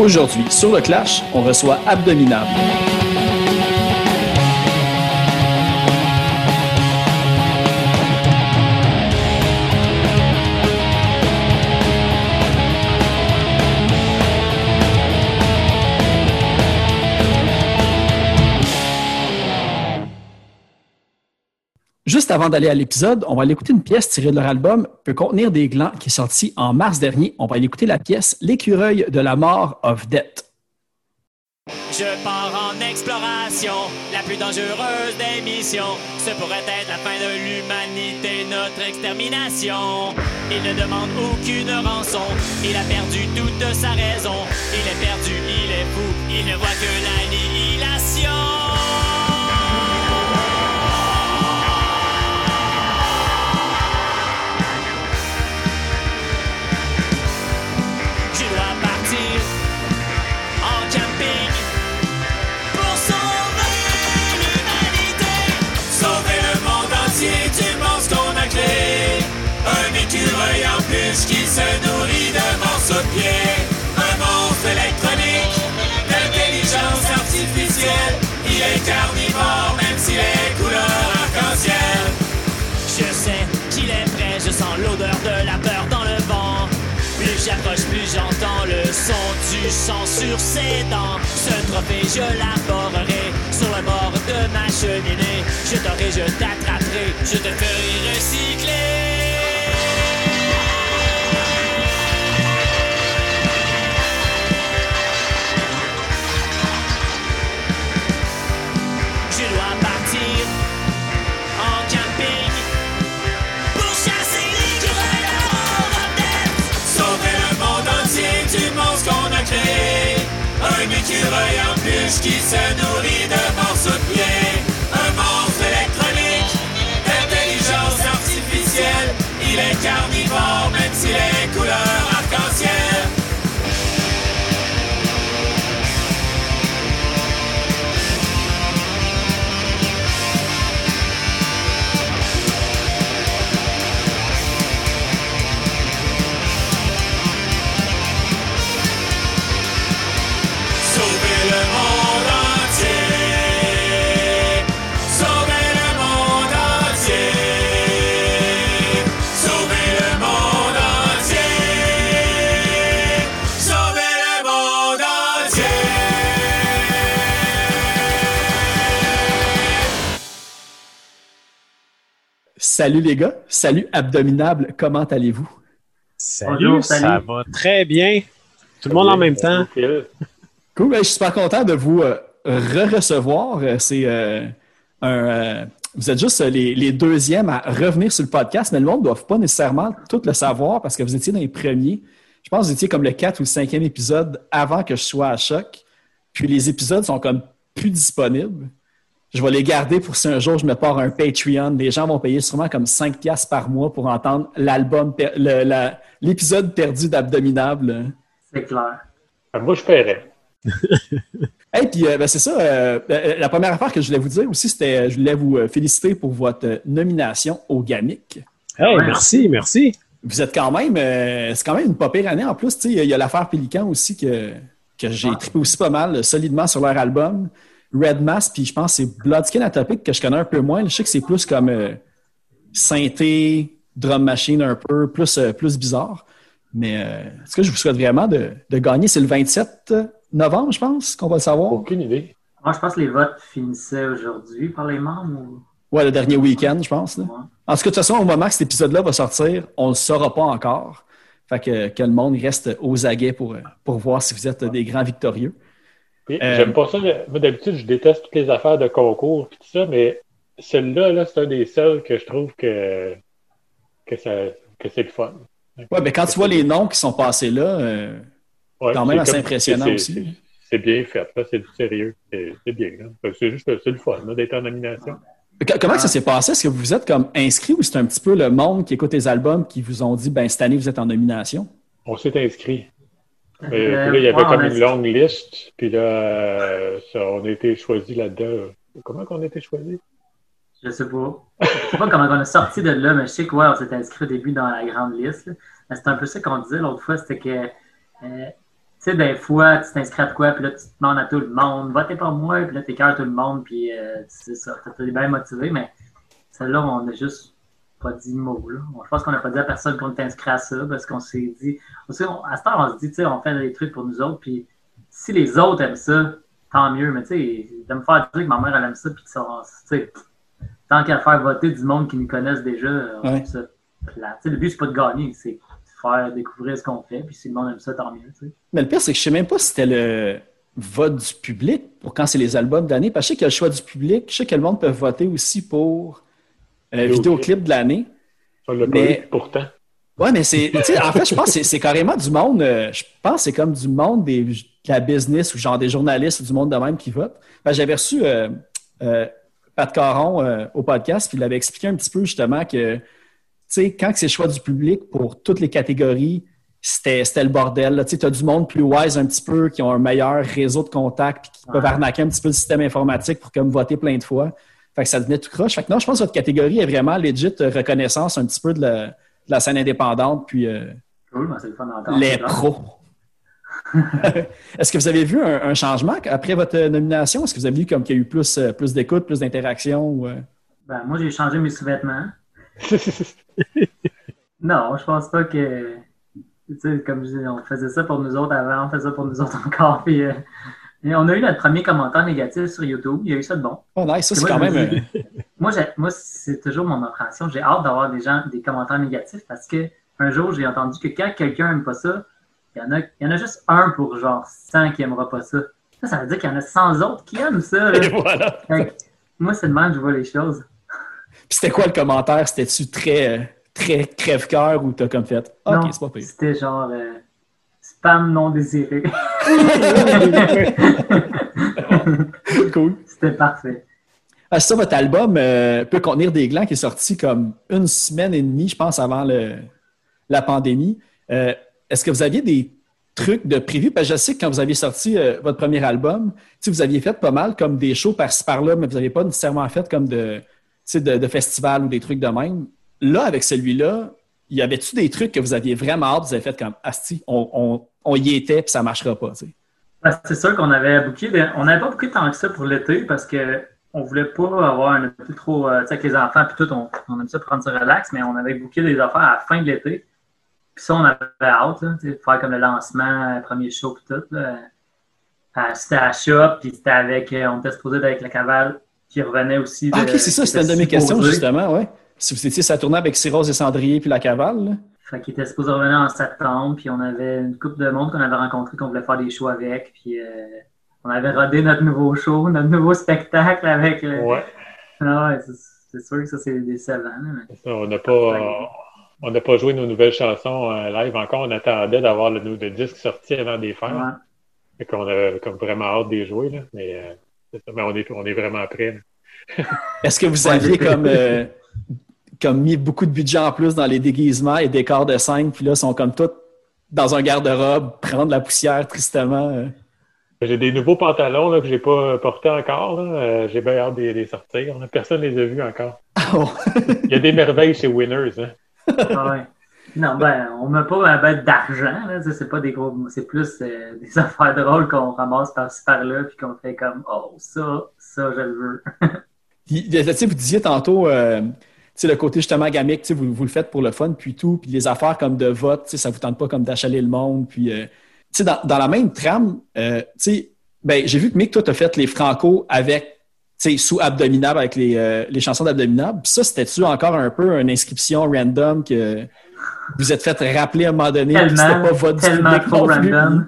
Aujourd'hui, sur le Clash, on reçoit Abdominable. Avant d'aller à l'épisode, on va aller écouter une pièce tirée de leur album Peut contenir des glands qui est sorti en mars dernier. On va aller écouter la pièce L'écureuil de la mort of Death. Je pars en exploration, la plus dangereuse des missions. Ce pourrait être la fin de l'humanité, notre extermination. Il ne demande aucune rançon, il a perdu toute sa raison. Il est perdu, il est fou, il ne voit que l'annihilation. En camping pour sauver l'humanité. Sauver le monde entier du monstre qu'on a créé. Un écureuil en plus qui se nourrit de morceaux de pied. Plus j'entends le son du sang sur ses dents. Ce trophée, je l'aborderai sur le bord de ma cheminée. Je t'aurai, je t'attraperai, je te ferai recycler. Écureuil en qui se nourrit de morceaux de pied. Un monstre électronique d'intelligence artificielle. Il est Salut les gars, salut Abdominable, comment allez-vous? Salut, Bonjour, ça salut. va très bien. Tout le monde en même temps. Cool, ben, je suis super content de vous euh, re-recevoir. Euh, C'est euh, un. euh, vous êtes juste les, les deuxièmes à revenir sur le podcast, mais le monde ne doit pas nécessairement tout le savoir parce que vous étiez dans les premiers. Je pense que vous étiez comme le 4 ou le 5e épisode avant que je sois à choc. Puis les épisodes sont comme plus disponibles. Je vais les garder pour si un jour je me pars un Patreon. Les gens vont payer sûrement comme 5 piastres par mois pour entendre l'album, l'épisode perdu d'Abdominable. C'est clair. Ah, Moi, je paierais. Hey, puis euh, ben, c'est ça. euh, euh, la première affaire que je voulais vous dire aussi, c'était je voulais vous féliciter pour votre nomination au GAMIC. Hey, Ouais. merci, merci. Vous êtes quand même, euh, c'est quand même une pas pire année. En plus, tu sais, il y a- l'affaire Pélican aussi que, que j'ai Ouais. trippé aussi pas mal, solidement sur leur album. Red Mass, puis je pense que c'est Bloodskin Atopic que je connais un peu moins. Je sais que c'est plus comme euh, synthé, drum machine un peu, plus, euh, plus bizarre. Mais euh, tout cas, je vous souhaite vraiment de, de gagner? C'est le 27 novembre, je pense, qu'on va le savoir. Aucune idée. Moi, je pense que les votes finissaient aujourd'hui par les membres. Ou... Ouais, le dernier week-end, je pense. là. Ouais. En tout cas, de toute façon, au moment que cet épisode-là va sortir, on ne le saura pas encore. Fait que, que le monde reste aux aguets pour, euh, pour voir si vous êtes des grands victorieux. Euh, J'aime pas ça. Moi, d'habitude, je déteste toutes les affaires de concours et tout ça, mais celui-là, là, c'est un des seuls que je trouve que, que, ça, que c'est le fun. Ouais, mais quand tu vois les noms qui sont passés là, euh, Ouais, quand même assez comme- impressionnant aussi. c'est- bien fait, c'est du sérieux. C'est bien. C'est juste le fun d'être en nomination. comment ça s'est passé? Est-ce que vous êtes comme inscrit ou c'est un petit peu le monde qui écoute les albums qui vous ont dit, ben cette année, vous êtes en nomination? On s'est inscrit. Mais Euh, il y avait comme une longue liste. Puis là, euh, on a été choisis là-dedans. Comment qu'on a été choisis? Je sais pas. Je sais pas comment on a sorti de là, mais je sais que on s'est inscrit au début dans la grande liste. Mais c'est un peu ça qu'on disait l'autre fois, c'était que euh, sais, des fois, tu t'inscris à quoi, puis là, tu demandes à tout le monde, votez pour moi, puis là, t'écœures tout le monde, puis euh, c'est ça, t'es bien motivé, mais celle-là, on a juste pas dit mot, là. Je pense qu'on n'a pas dit à personne qu'on était inscrit à ça, parce qu'on s'est dit, aussi, on- à ce temps, on se dit, tu sais, on fait des trucs pour nous autres, puis si les autres aiment ça, tant mieux, mais tu sais, de me faire dire que ma mère, elle aime ça, puis que ça, tu sais, tant qu'à faire voter du monde qui nous connaissent déjà, on Ouais. ça sais, le but, c'est pas de gagner, c'est de faire découvrir ce qu'on fait, puis si le monde aime ça, tant mieux. Mais le pire, c'est que je sais même pas si c'était le vote du public pour quand c'est les albums d'année. Parce que je sais qu'il y a le choix du public. Je sais que le monde peut voter aussi pour euh, Vidéoclip. de l'année. On l'a pas Mais- eu, pourtant. Ouais, mais c'est. En fait, je pense que c'est- carrément du monde. euh, je pense que c'est comme du monde des, de la business ou genre des journalistes ou du monde de même qui votent. Ben, J'avais reçu euh, euh, Pat Caron euh, au podcast, puis il avait expliqué un petit peu justement que, tu sais, quand c'est le choix du public pour toutes les catégories, c'était c'était le bordel. Tu as du monde plus wise un petit peu, qui ont un meilleur réseau de contacts, puis qui peuvent arnaquer un petit peu le système informatique pour comme voter plein de fois. Fait que ça devenait tout croche. Fait que non, je pense que votre catégorie est vraiment legit euh, reconnaissance un petit peu de la, de la scène indépendante, puis euh, Cool, ben, c'est le fun d'entendre. les pros. Est-ce que vous avez vu un, un changement après votre nomination? Est-ce que vous avez vu comme qu'il y a eu plus, euh, plus d'écoute, plus d'interaction? ou, euh? Ben, moi, j'ai changé mes sous-vêtements. Non, je pense pas que. Tu sais, comme je dis, on faisait ça pour nous autres avant, on faisait ça pour nous autres encore. Puis, euh, et on a eu notre premier commentaire négatif sur YouTube. Il y a eu ça de bon. Oh nice, ça c'est Moi, quand même... dis- Moi, moi c'est toujours mon appréhension. J'ai hâte d'avoir des gens, des commentaires négatifs parce que un jour, j'ai entendu que quand quelqu'un aime pas ça, il y, en a, il y en a juste un pour genre 100 qui aimera pas ça. Ça, ça veut dire qu'il y en a 100 autres qui aiment ça. Et voilà. Moi, c'est de même que je vois les choses. Puis c'était quoi le commentaire? C'était-tu très, euh, très crève-cœur ou t'as comme fait? OK, c'est pas pire. C'était genre euh, spam non désiré. cool. C'était parfait. Ah, ça, votre album euh, peut contenir des glands qui est sorti comme une semaine et demie, je pense, avant le, la pandémie. Euh, Est-ce que vous aviez des trucs de prévu? Parce que je sais que quand vous aviez sorti euh, votre premier album, vous aviez fait pas mal comme des shows par-ci par-là, mais vous n'avez pas nécessairement fait comme de, de festivals ou des trucs de même. Là, avec celui-là, y avait-tu des trucs que vous aviez vraiment hâte, vous avez fait comme Asti, on, on, on y était, puis ça ne marchera pas. Ben, c'est sûr qu'on avait booké de- on n'avait pas booké tant que ça pour l'été parce que on voulait pas avoir un été trop. euh, tu sais, avec les enfants puis tout, on, on aime ça prendre ça relax, mais on avait booké des affaires à la fin de l'été. Puis ça, on avait hâte, là, tu sais, faire comme le lancement, euh, premier show puis tout. Euh, C'était à Shop, puis c'était avec. euh, on était supposé avec la cavale qui revenait aussi. De, Ah, ok, c'est ça, c'était une de mes questions, justement, ouais. Si vous étiez, ça tournait avec Cyrose et Cendrier puis la cavale, là? Fait qu'il était supposé revenir en septembre, puis on avait une couple de monde qu'on avait rencontré, qu'on voulait faire des shows avec, puis euh, on avait rodé notre nouveau show, notre nouveau spectacle avec le... Ouais. Ah ouais, c'est- sûr que ça, c'est décevant. mais- Ça, On n'a pas, euh, on n'a pas joué nos nouvelles chansons euh, live encore. On attendait d'avoir le, le disque sorti avant de les faire. Ouais. Fait qu'on avait comme vraiment hâte de les jouer. Là. Mais, euh, c'est ça. Mais on, est, on est vraiment prêts. Est-ce que vous aviez comme, euh, comme mis beaucoup de budget en plus dans les déguisements et décors de scène, puis là, sont comme tous dans un garde-robe, prendre la poussière tristement? euh? J'ai des nouveaux pantalons là, que j'ai pas portés encore. là. Euh, j'ai bien hâte de les sortir. là. Personne ne les a vus encore. Oh. Il y a des merveilles chez Winners. Hein. Ah ouais. Non, ben, on met pas un bête d'argent, c'est pas des gros, c'est plus euh, des affaires drôles qu'on ramasse par-ci par-là, puis qu'on fait comme, oh, ça, ça, je le veux. Puis, tu sais, vous disiez tantôt, euh, tu sais, le côté justement gamique, tu sais, vous, vous le faites pour le fun, puis tout, puis les affaires comme de vote, tu sais, ça vous tente pas comme d'achaler le monde, puis, euh, tu sais, dans, dans la même trame, euh, tu sais, ben, j'ai vu que Mick, toi, t'as fait les Franco avec, tu sais, sous Abdominable, avec les, euh, les chansons d'Abdominable, puis ça, c'était-tu encore un peu une inscription random que vous êtes fait rappeler à un moment donné, c'était pas votre public trop non plus, random. Ouais.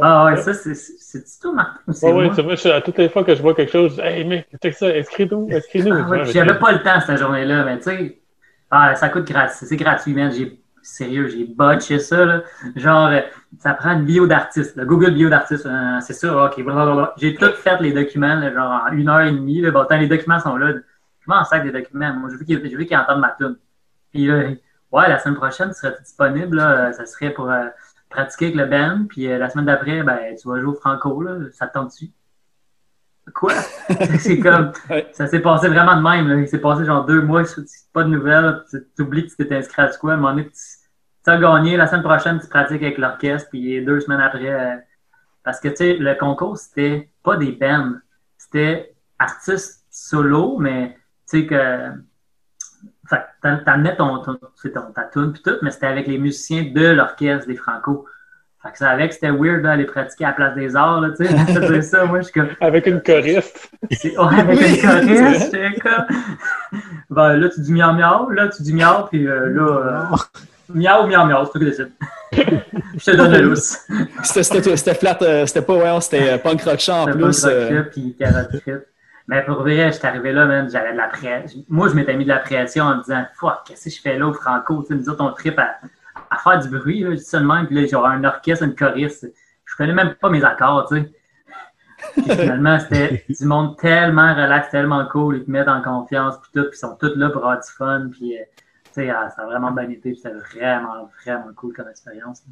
Ah ouais, ça, c'est, c'est, c'est tout, Martin, ou c'est Ouais, ouais, moi? c'est moi, je- à toutes les fois que je vois quelque chose, hey mec, check ça, inscris-nous, inscris-nous. Ah ouais, j'avais pas le temps cette journée-là, mais tu sais, ah, ça coûte gratuit, c'est gratuit, man. J'ai, sérieux, j'ai botché ça, là. Genre, euh, ça prend une bio d'artiste. Google bio d'artiste, euh, c'est ça, ok, blablabla. J'ai tout fait les documents, là, genre, en une heure et demie, là. Bon, tant les documents sont là. Je m'en sac des documents. Moi, je veux qu'ils, je entendent ma tune. Puis là, ouais, la semaine prochaine, tu serais disponible, là. euh, Ça serait pour euh, pratiquer avec le band. Puis euh, la semaine d'après, ben, tu vas jouer au Franco, là. Ça te tente dessus. Quoi? c'est comme, ça s'est passé vraiment de même. Là. Il s'est passé genre deux mois, tu- pas de nouvelles. Tu oublies que tu t'étais inscrit à quoi. À un moment donné, tu, tu as gagné. La semaine prochaine, tu pratiques avec l'orchestre. Puis deux semaines après, euh, Parce que, tu sais, le concours, c'était pas des bands. C'était artistes solo, mais, tu sais, que. T'amenais ton, ton, ton- ta tune puis tout, mais c'était avec les musiciens de l'orchestre des Franco. Fait que ça avec que c'était weird d'aller pratiquer à la place des arts, là, tu sais. Ça, moi, je suis comme. Avec une choriste. Ouais, avec Oui, une choriste, j'étais comme. Ben, là, tu dis miau miau, là, tu dis miau, puis euh, là, euh, miau, miau, miau, c'est toi qui décides. Je te donne le lousse. C'était- C'était c'était flat, euh, c'était pas, ouais, c'était euh, punk rock chant en C'était plus. puis carotte. Mais pour vrai, j'étais arrivé là, man, j'avais de la pression. Moi, je m'étais mis de la pression en me disant, fuck, qu'est-ce que je fais là au Franco? Tu me dire ton trip à, faire du bruit, là, je dis ça de même, puis là, j'aurais un orchestre, une choriste. Je connais même pas mes accords, tu sais. Finalement, c'était du monde tellement relax, tellement cool, ils te mettent en confiance, puis tout, puis ils sont tous là pour avoir du fun, puis, euh, tu sais, ah, ça a vraiment bien été, c'était vraiment, vraiment cool comme expérience.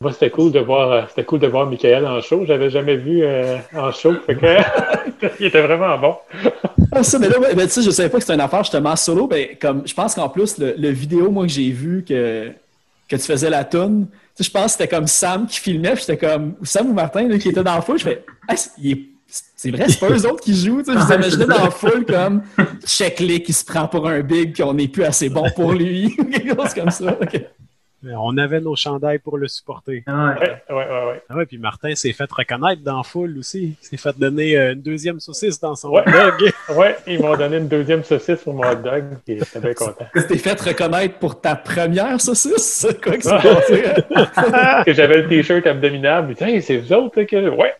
Moi, c'était cool de voir, euh, c'était cool de voir Michael en show. J'avais jamais vu euh, en show. Fait que, il était vraiment bon. Ah, ça, mais là, ben, tu sais, je savais pas que c'était une affaire justement solo. Ben, comme, je pense qu'en plus, le, le vidéo, moi, que j'ai vu que, que tu faisais la toune, tu sais, je pense que c'était comme Sam qui filmait, puis j'étais comme, ou Sam ou Martin, là, qui était dans la foule, je fais, Ah, c'est il est- c'est vrai, c'est pas eux autres qui jouent, tu sais, je vous imaginais dans la foule comme, check-les qui se prend pour un big, puis on n'est plus assez bon pour lui, quelque chose comme ça. Euh, On avait nos chandails pour le supporter. Ouais. Ouais, ouais, ouais. ouais. Ah ouais, puis Martin s'est fait reconnaître dans la foule aussi. Il s'est fait donner euh, une deuxième saucisse dans son Ouais. hot dog. Ouais, ils m'ont donné une deuxième saucisse pour mon hot dog. J'étais bien content. Tu t'es fait reconnaître pour ta première saucisse, quoi que c'est passé? que j'avais le t-shirt abdominal. Mais hey, c'est vous autres là, que. Ouais.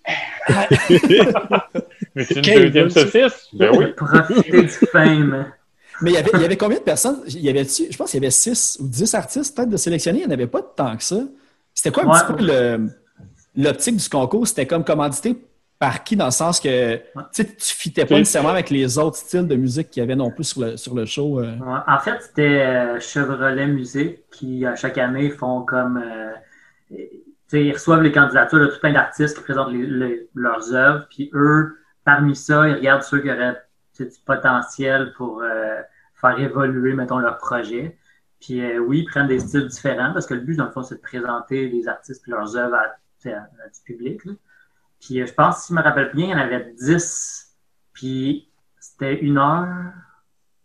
Mais c'est une Quel deuxième ça. saucisse? Ben oui. Profiter du fame. Mais il y avait, il y avait combien de personnes? Il y avait, je pense qu'il y avait 6 ou 10 artistes peut-être de sélectionnés. Il n'y en avait pas tant que ça. C'était quoi un Ouais. petit peu le- l'optique du concours? C'était comme commandité par qui dans le sens que tu tu fitais pas nécessairement avec les autres styles de musique qu'il y avait non plus sur le, sur le show. euh. Ouais, En fait, c'était euh, Chevrolet Musique qui, à chaque année, font comme. euh, ils reçoivent les candidatures de tout plein d'artistes qui présentent les- les- leurs œuvres. Puis eux, parmi ça, ils regardent ceux qui auraient du potentiel pour euh, faire évoluer, mettons, leur projet. Puis euh, oui, ils prennent des styles différents parce que le but, dans le fond, c'est de présenter les artistes et leurs œuvres à, du public. Puis euh, je pense, si je me rappelle bien, il y en avait 10. Puis c'était une heure.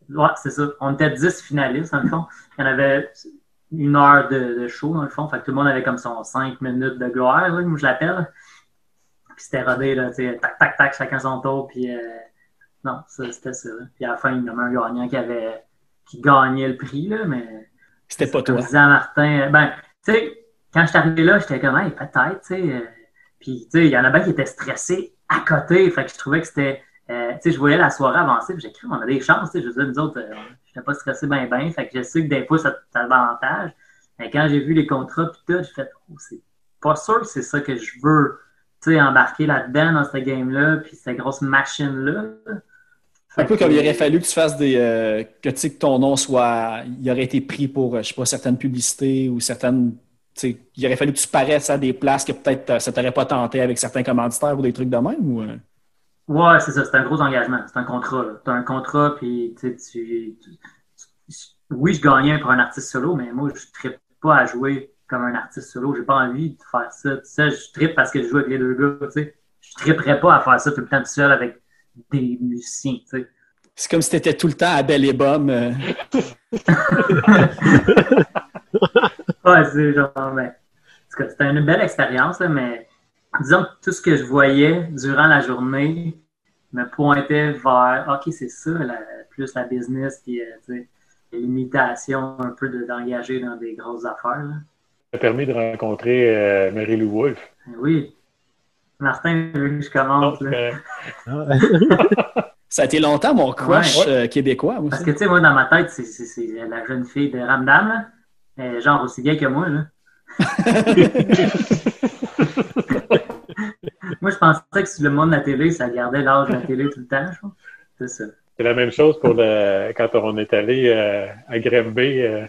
Ouais, c'est ça. On était 10 finalistes, dans le fond. Il y en avait une heure de, show, dans le fond. Fait que tout le monde avait comme son 5 minutes de gloire, comme je l'appelle. Puis c'était rodé, là, tac, tac, tac, chacun son tour. Puis non, ça, c'était ça. Puis à la fin, il y en avait un gagnant qui avait qui gagnait le prix, là, mais C'était pas toi. à Martin, euh, ben, tu sais, quand je suis arrivé là, j'étais comme, hey, peut-être, tu sais. euh, puis, tu sais, il y en a bien qui étaient stressés à côté. Fait que je trouvais que c'était. euh, tu sais, je voyais la soirée avancer, puis j'ai cru, on a des chances, tu sais. Je veux dire, nous autres, euh, je n'étais pas stressé bien, bien. Fait que je sais que des fois, ça t'avantage. Mais quand j'ai vu les contrats, puis tout, j'ai fait, oh, c'est pas sûr que c'est ça que je veux, tu sais, embarquer là-dedans, dans cette game-là, puis cette grosse machine-là. Un peu comme il aurait fallu que tu fasses des. euh, que, tu sais, que ton nom soit. Il aurait été pris pour, euh, je sais pas, certaines publicités ou certaines. il aurait fallu que tu paraisses à des places que peut-être euh, ça t'aurait pas tenté avec certains commanditaires ou des trucs de même ou. euh? Ouais, c'est ça, c'est un gros engagement, c'est un contrat. Tu as un contrat, puis tu Oui, je gagnais pour un artiste solo, mais moi, je ne pas à jouer comme un artiste solo. J'ai pas envie de faire ça. Tu sais, je trippe parce que je joue avec les deux gars, tu sais. Je tripperais pas à faire ça tout le temps tout seul avec des musiciens, tu sais. C'est comme si tu étais tout le temps à Belle et Bomme. euh. Ouais, c'est genre, ben, en tout cas, c'était une belle expérience, là, mais disons que tout ce que je voyais durant la journée me pointait vers, OK, c'est ça, la- plus la business, puis, euh, tu sais, l'imitation un peu de- d'engager dans des grosses affaires. Là. Ça a permis de rencontrer euh, Mary-Lou Wolfe. Mais oui. Martin, vu que je commence, là. Ah, Ça a été longtemps mon crush Ouais. euh, québécois. moi, parce que, tu sais, moi, dans ma tête, c'est- la jeune fille de Ramdam, là. Genre aussi vieille que moi, là. moi, je pensais que sur le monde de la télé, ça gardait l'âge de la télé tout le temps. C'est ça. C'est la même chose pour le, quand on est allé euh, à Grimby. euh,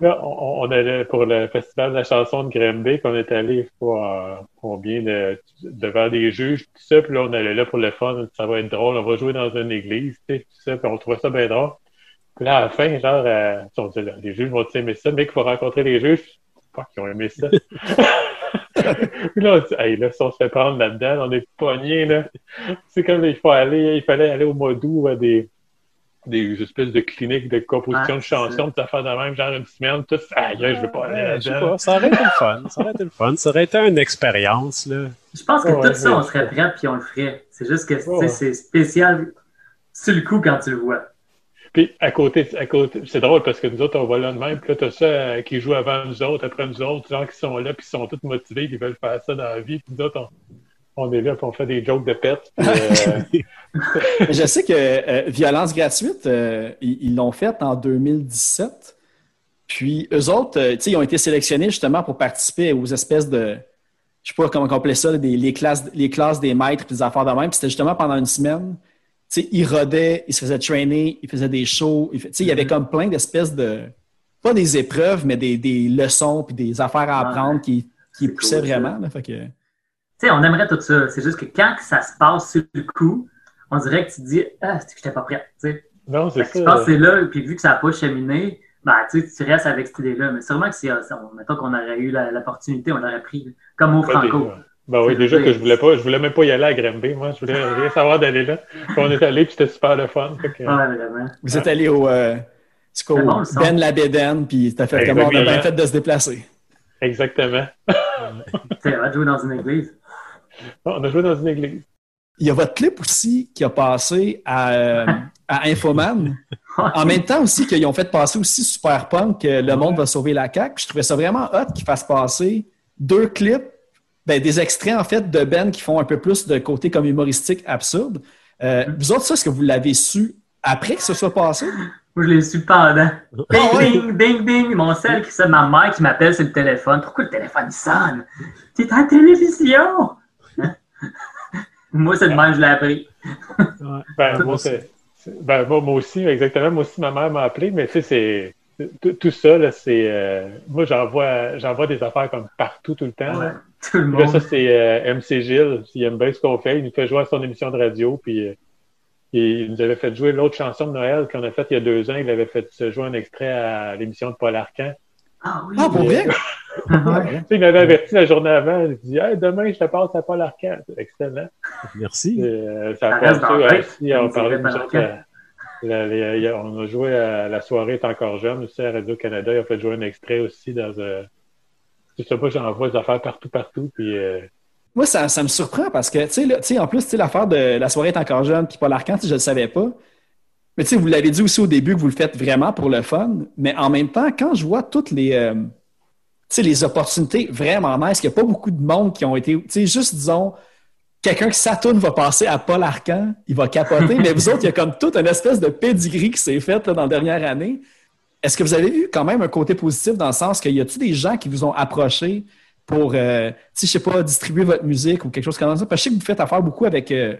là, on, on allait pour le festival de la chanson de Grimby, qu'on est allé pour euh, combien de, devant des juges, tout ça, puis là, on allait là pour le fun, ça va être drôle, on va jouer dans une église, tu sais, tout ça, puis on trouvait ça bien drôle. Puis là, à la fin, genre, euh, on dit, là, les juges vont aimer ça, mais qu'il faut rencontrer les juges, fuck, ils ont aimé ça. Puis là, on dit, hey, là, si on se fait prendre là-dedans, on est pognés, là. C'est comme il faut aller, il fallait aller au mois d'août à des, des espèces de cliniques de composition Ouais, de chansons, de affaires de même, genre une semaine, tout. Aïe, je veux pas aller Ouais, je sais là-dedans. pas, ça aurait été le fun. Ça aurait été le fun. Ça aurait été une expérience, là. Je pense que Ouais, tout ça, on serait prêt puis on le ferait. C'est juste que tu sais, Ouais. c'est spécial sur le coup quand tu le vois. Puis à côté, à côté, c'est drôle parce que nous autres, on va là de même, puis là, t'as ça euh, qui joue avant nous autres, après nous autres, gens qui sont là, puis qui sont tous motivés, qui veulent faire ça dans la vie, puis nous autres, on, on est là, puis on fait des jokes de pète. euh, Je sais que euh, Violence gratuite, euh, ils l'ont fait en 2017. Puis eux autres, euh, tu sais, ils ont été sélectionnés justement pour participer aux espèces de, je sais pas comment on appelait ça, des, les, classes, les classes des maîtres puis des affaires de même. Puis c'était justement pendant une semaine. Tu sais, ils rodaient, ils se faisaient trainer, ils faisaient des shows. il y avait comme plein d'espèces de, pas des épreuves, mais des, des leçons puis des affaires à Ouais. apprendre qui, poussaient cool, vraiment. là. Fait que, sais, on aimerait tout ça. C'est juste que quand ça se passe sur le coup, on dirait que tu te dis Ah, c'est que j'étais pas prête. Sais. non, c'est ça. je pense que c'est là, puis vu que ça n'a pas cheminé, ben, tu sais, tu restes avec cette idée-là. Mais sûrement que si, euh, on- mettons qu'on aurait eu la- l'opportunité, on l'aurait pris. Comme au Franco. Ben oui, déjà que je voulais pas, je voulais même pas y aller à Granby, moi, je voulais rien savoir d'aller là. Puis on est allé, puis c'était super le fun. Fait que, Ouais, vraiment. vous êtes allé au, euh, au bon. Ben Labéden, puis t'as fait comment on a bien fait de se déplacer. Exactement. Tu sais, va jouer dans une église. On a joué dans une église. Il y a votre clip aussi qui a passé à, euh, à Infoman. En même temps aussi qu'ils ont fait passer aussi Super Punk, euh, Le Monde va sauver la CAQ. Je trouvais ça vraiment hot qu'ils fassent passer deux clips, ben, des extraits en fait de Ben qui font un peu plus de côté comme humoristique absurde. Euh, vous autres, ça, est-ce que vous l'avez su après que ce soit passé? Moi, je l'ai su pendant. Ah ouais? Ding, ding, ding. Mon sel qui sonne, ma mère qui m'appelle sur le téléphone. Pourquoi le téléphone il sonne? T'es à la télévision! Moi, c'est de même, je l'ai appris. Ouais. Ben, Moi c'est- ben, moi, moi aussi, exactement. Moi aussi, ma mère m'a appelé, mais tu sais, c'est. Tout, ça, là, c'est. euh, moi, j'envoie j'envoie des affaires comme partout, tout le temps. Ouais. Tout le Puis Là, monde. ça, c'est euh, MC Gilles. Il aime bien ce qu'on fait. Il nous fait jouer à son émission de radio. Puis euh, il nous avait fait jouer l'autre chanson de Noël qu'on a faite il y a deux ans. Il avait fait jouer un extrait à l'émission de Paul Arcan. Ah oui. Ah, pour? Ouais. Tu sais, il m'avait averti la journée avant. Il dit hey, demain, je te passe à Paul Arcan. C'est excellent. Merci. Euh, ça a Ça tête, aussi. La- les- on a joué à La soirée est encore jeune aussi à Radio-Canada. Il a fait jouer un extrait aussi dans. Euh, je sais pas, j'envoie des affaires partout, partout. Puis. euh, Moi, ça, ça me surprend parce que, tu sais, là, tu sais, en plus, tu sais, l'affaire de la soirée est encore jeune, puis Paul Arcand, je ne le savais pas. Mais tu sais, vous l'avez dit aussi au début que vous le faites vraiment pour le fun. Mais en même temps, quand je vois toutes les, euh, les opportunités vraiment nice, qu'il n'y a pas beaucoup de monde qui ont été, tu sais, juste disons, quelqu'un qui s'attourne va passer à Paul Arcan, il va capoter. mais vous autres, il y a comme toute une espèce de pedigree qui s'est faite dans la dernière année. Est-ce que vous avez eu quand même un côté positif dans le sens qu'il y a-tu des gens qui vous ont approché pour, euh, sais, je sais pas, distribuer votre musique ou quelque chose comme ça? Parce que je sais que vous faites affaire beaucoup avec, euh,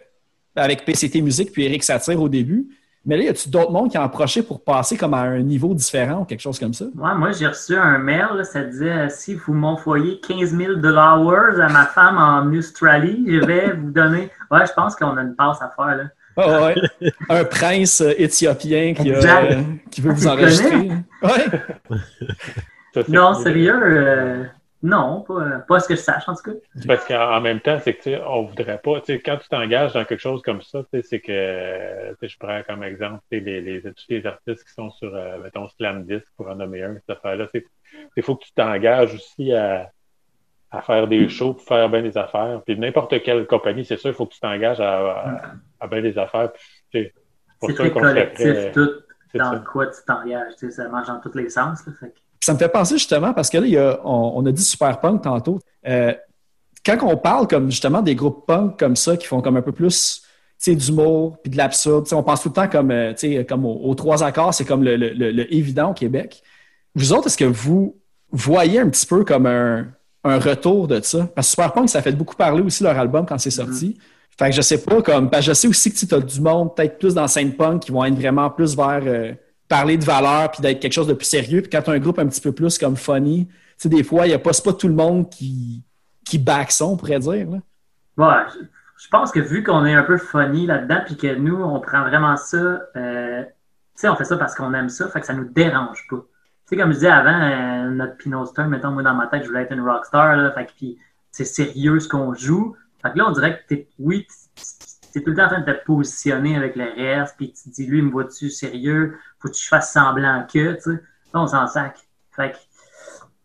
avec PCT Musique puis Eric Satire au début. Mais là, y a-tu d'autres mondes qui ont approché pour passer comme à un niveau différent ou quelque chose comme ça? Ouais, moi, j'ai reçu un mail, là, ça disait euh, si vous m'envoyez 15 000 dollars à ma femme en Australie, je vais vous donner. Ouais, je pense qu'on a une passe à faire. Là. Ah ouais. un prince euh, éthiopien qui, a, euh, qui veut vous enregistrer. Ouais. Non, sérieux, euh, non, pas, pas ce que je sache en tout cas. Parce qu'en en même temps, c'est que on voudrait pas, tu sais, quand tu t'engages dans quelque chose comme ça, tu sais, c'est que, je prends comme exemple, tu sais, les, les, tous les artistes qui sont sur, euh, mettons, Slam Disc, pour en nommer un, cette affaire-là, il faut que tu t'engages aussi à, à faire des shows, pour faire bien des affaires. Puis n'importe quelle compagnie, c'est sûr, il faut que tu t'engages à, à, à bien des affaires. C'est très collectif, tout C'est dans ça. quoi tu t'engages. Ça marche dans tous les sens. Là, fait que- Ça me fait penser justement parce que là, il y a- on, on a dit super punk tantôt. Euh, quand on parle comme justement des groupes punk comme ça qui font comme un peu plus d'humour puis de l'absurde, on pense tout le temps comme, euh, comme aux, aux trois accords, c'est comme le, le- le- le évident au Québec. Vous autres, est-ce que vous voyez un petit peu comme un, un retour de ça? Parce que Super Punk, ça fait beaucoup parler aussi leur album quand c'est sorti. Fait que je sais pas, comme, parce que je sais aussi que tu as du monde peut-être plus dans scène punk qui vont être vraiment plus vers euh, parler de valeur puis d'être quelque chose de plus sérieux. Puis quand tu as un groupe un petit peu plus comme funny, tu sais, des fois, il n'y a pas, pas tout le monde qui, qui ça, on pourrait dire. Là. Ouais, je, pense que vu qu'on est un peu funny là-dedans, puis que nous, on prend vraiment ça, euh, tu sais, on fait ça parce qu'on aime ça, fait que ça nous dérange pas. Tu sais, comme je disais avant, euh, notre Pinot mettons, moi, dans ma tête, je voulais être une rockstar, là, fait que, c'est sérieux ce qu'on joue. Fait que là, on dirait que t'es, oui, t'es tout le temps en train de te positionner avec le reste, puis tu te dis, lui, me vois-tu sérieux? Faut que je fasse semblant que, tu sais. Là, on s'en sac. Fait que,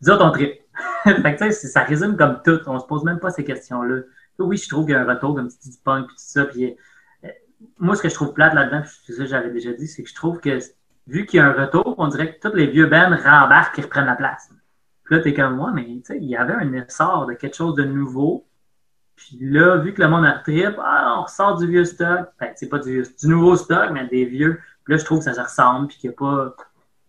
dis ton trip. fait que, tu sais, ça résume comme tout. On se pose même pas ces questions-là. Oui, je trouve qu'il y a un retour, comme tu dis, du punk, puis tout ça, puis euh, moi, ce que je trouve plate là-dedans, c'est ça que j'avais déjà dit, c'est que je trouve que vu qu'il y a un retour, on dirait que tous les vieux bands rembarquent et reprennent la place. Puis là, t'es comme moi, mais tu sais, il y avait un essor de quelque chose de nouveau. Puis là, vu que le monde a trip, ah, on ressort du vieux stock. Ben, c'est pas du, vieux, du nouveau stock, mais des vieux. Puis là, je trouve que ça se ressemble, puis qu'il n'y a pas.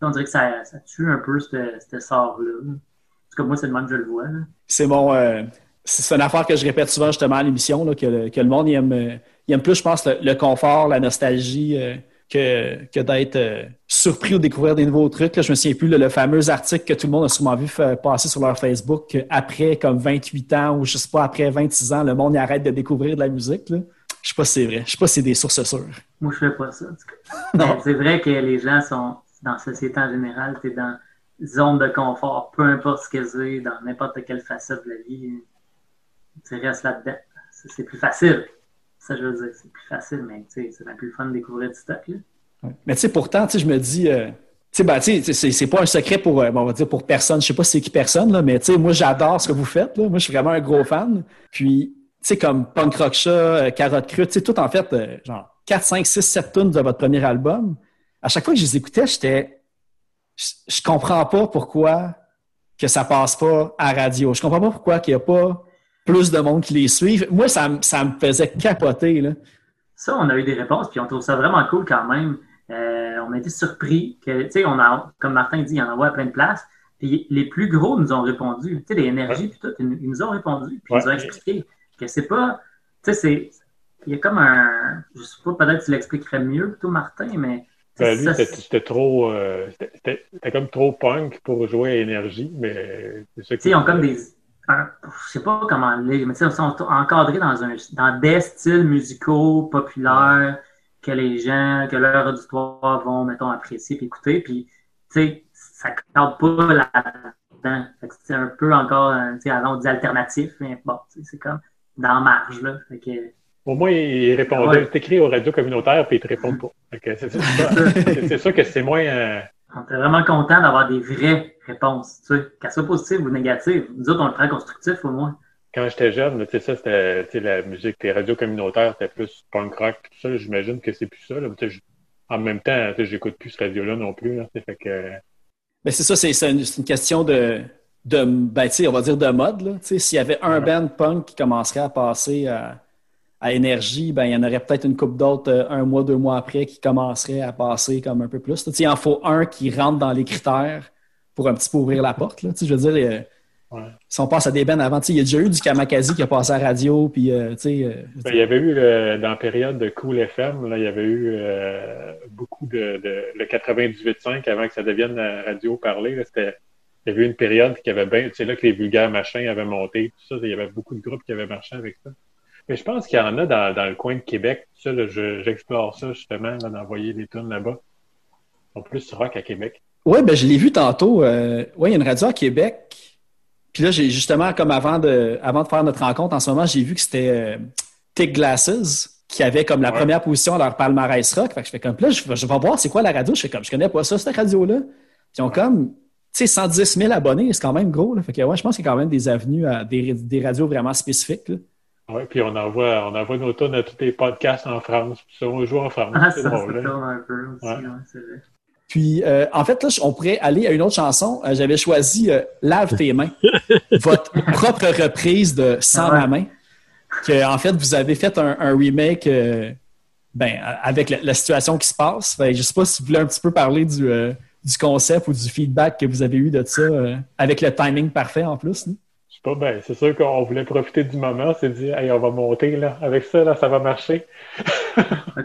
On dirait que ça, ça tue un peu cet essor-là. En tout cas, moi, c'est le même que je le vois. C'est mon. euh, c'est une affaire que je répète souvent justement à l'émission, que, que le monde il aime, aime plus, je pense, le, le confort, la nostalgie, euh, que, que d'être euh, surpris ou découvrir des nouveaux trucs. Là, je me souviens plus, là, le fameux article que tout le monde a sûrement vu passer sur leur Facebook, après comme 28 ans ou je sais pas, après 26 ans, le monde arrête de découvrir de la musique. Là. Je sais pas si c'est vrai. Je sais pas si c'est des sources sûres. Moi, je fais pas ça. Non. C'est vrai que les gens sont, dans la société en général, tu es dans zone de confort, peu importe ce que c'est, dans n'importe quelle facette de la vie, tu restes là-dedans. C'est plus facile. Ça, je veux dire, c'est plus facile, mais c'est bien plus fun de découvrir du stock. Mais tu sais, pourtant, je me dis, euh, tu sais, ben, c'est, pas un secret pour, euh, on va dire pour personne. Je sais pas c'est qui personne, là, mais tu sais, moi, j'adore ce que vous faites. Là. Moi, je suis vraiment un gros fan. Puis, tu sais, comme Punk Rock Chat, euh, Carotte Crue, tu sais, tout en fait, euh, genre 4, 5, 6, 7 tunes de votre premier album. À chaque fois que je les écoutais, j'étais, je, comprends pas pourquoi que ça passe pas à radio. Je comprends pas pourquoi qu'il y a pas plus de monde qui les suivent. Moi, ça, me- ça me faisait capoter, là. Ça, on a eu des réponses, puis on trouve ça vraiment cool quand même. Euh, on a été surpris que, tu sais, on a, comme Martin dit, il en envoie à plein de places. Puis les plus gros nous ont répondu. Tu sais, les énergies, puis tout, ils, ils nous ont répondu. Puis ils nous ont expliqué que c'est pas. Tu sais, c'est. Il y a comme un. Je sais pas, peut-être que tu l'expliquerais mieux, plutôt, Martin, mais. Ben, lui, c'était trop. euh, c'était- comme trop punk pour jouer à énergie, mais c'est ça Tu sais, ils ont comme des. Je sais pas comment le dire, mais tu sais, ils sont encadrés dans, un, dans des styles musicaux populaires que les gens, que leur auditoire vont, mettons, apprécier et écouter. Puis, tu sais, ça cadre pas là-dedans. C'est un peu encore, euh, tu sais, avant on dit alternatif, mais bon, c'est comme dans la marge, là. Fait que, Au moins, il répondait. Ouais. T'écris aux radios communautaires, puis ils te répondent pas. C'est sûr que c'est moins. euh, on est vraiment content d'avoir des vraies réponses, tu sais, qu'elles soient positives ou négatives. Nous autres, on le prend constructif au moins. quand j'étais jeune, tu sais, ça, c'était tu sais, la musique, les radios communautaires, c'était plus punk rock, tout ça. J'imagine que c'est plus ça. Là. En même temps, tu sais, j'écoute plus ce radio-là non plus. Là, fait que, Ben c'est ça, c'est c'est une, c'est une question de, de ben, tu sais, on va dire de mode. là. Tu sais, S'il y avait un Ouais. band punk qui commencerait à passer à, à énergie, ben, il y en aurait peut-être une couple d'autres euh, un mois, deux mois après qui commenceraient à passer comme un peu plus. Tu il en faut un qui rentre dans les critères pour un petit peu ouvrir la porte. Là. Tu Je veux dire, euh, Ouais. si on passe à des bands avant, tu il y a déjà eu du Kamakazi qui a passé à la radio, puis euh, tu Ben, il y avait eu, dans la période de Cool FM, là, il y avait eu beaucoup de, de le 98.5 avant que ça devienne la radio parlée. Là, c'était, il y avait eu une période qui avait bien, c'est là que les vulgaires machins avaient monté, tout ça. Il y avait beaucoup de groupes qui avaient marché avec ça. Mais je pense qu'il y en a dans, dans le coin de Québec. Ça, là, je- j'explore ça justement, là, d'envoyer des tunes là-bas. En plus, rock à Québec. Oui, ben je l'ai vu tantôt. Euh, oui, il y a une radio à Québec. Puis là, j'ai justement, comme avant de, avant de faire notre rencontre, en ce moment, j'ai vu que c'était euh, Thick Glasses qui avait comme la Ouais. première position à leur palmarès rock. Fait que je fais comme, là, je, vais- je vais voir c'est quoi la radio. Je fais comme, je connais pas ça, cette radio-là. Ils ont comme, tu sais, 110 000 abonnés, c'est quand même gros. Là. Fait que ouais, je pense qu'il y a quand même des avenues à des, des radios vraiment spécifiques. là. Ouais, puis on envoie, on envoie nos tunes à tous les podcasts en France. Puis ça, on joue en France. Ah, c'est drôle. ça hein. tourne un peu aussi, Ouais. ouais, c'est vrai. Puis, euh, en fait, là, on pourrait aller à une autre chanson. Euh, J'avais choisi euh, Lave tes mains, votre propre reprise de Sans Ah ouais. ma main, que en fait, vous avez fait un, un remake euh, ben, avec la, la situation qui se passe. Fait je sais pas si vous voulez un petit peu parler du, euh, du concept ou du feedback que vous avez eu de ça, euh, avec le timing parfait en plus. Pas, ben, c'est sûr qu'on voulait profiter du moment. On s'est dit, hey, on va monter, là. Avec ça, là, ça va marcher.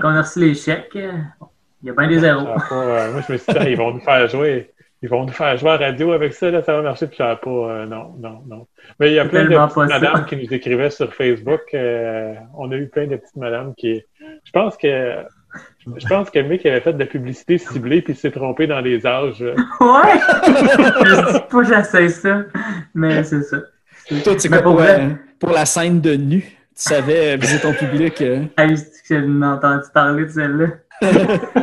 Qu'on a reçu les chèques. Il y a bien des zéros. Pas, euh, moi, je me suis dit, ils vont nous faire jouer. Ils vont nous faire jouer à radio avec ça, là, ça va marcher. Puis, pas, euh, non, non, non. Mais il y a C'est plein de petites madames qui nous écrivaient sur Facebook. euh, on a eu plein de petites madames qui, je pense que, je pense que le mec avait fait de la publicité ciblée puis s'est trompé dans les âges. Ouais! je dis pas j'essaie ça, mais c'est ça. Toi, c'est Mais quoi pour pour, vrai- euh, pour la scène de nu? Tu savais euh, viser ton public. euh, Hey, entendu parler de celle-là?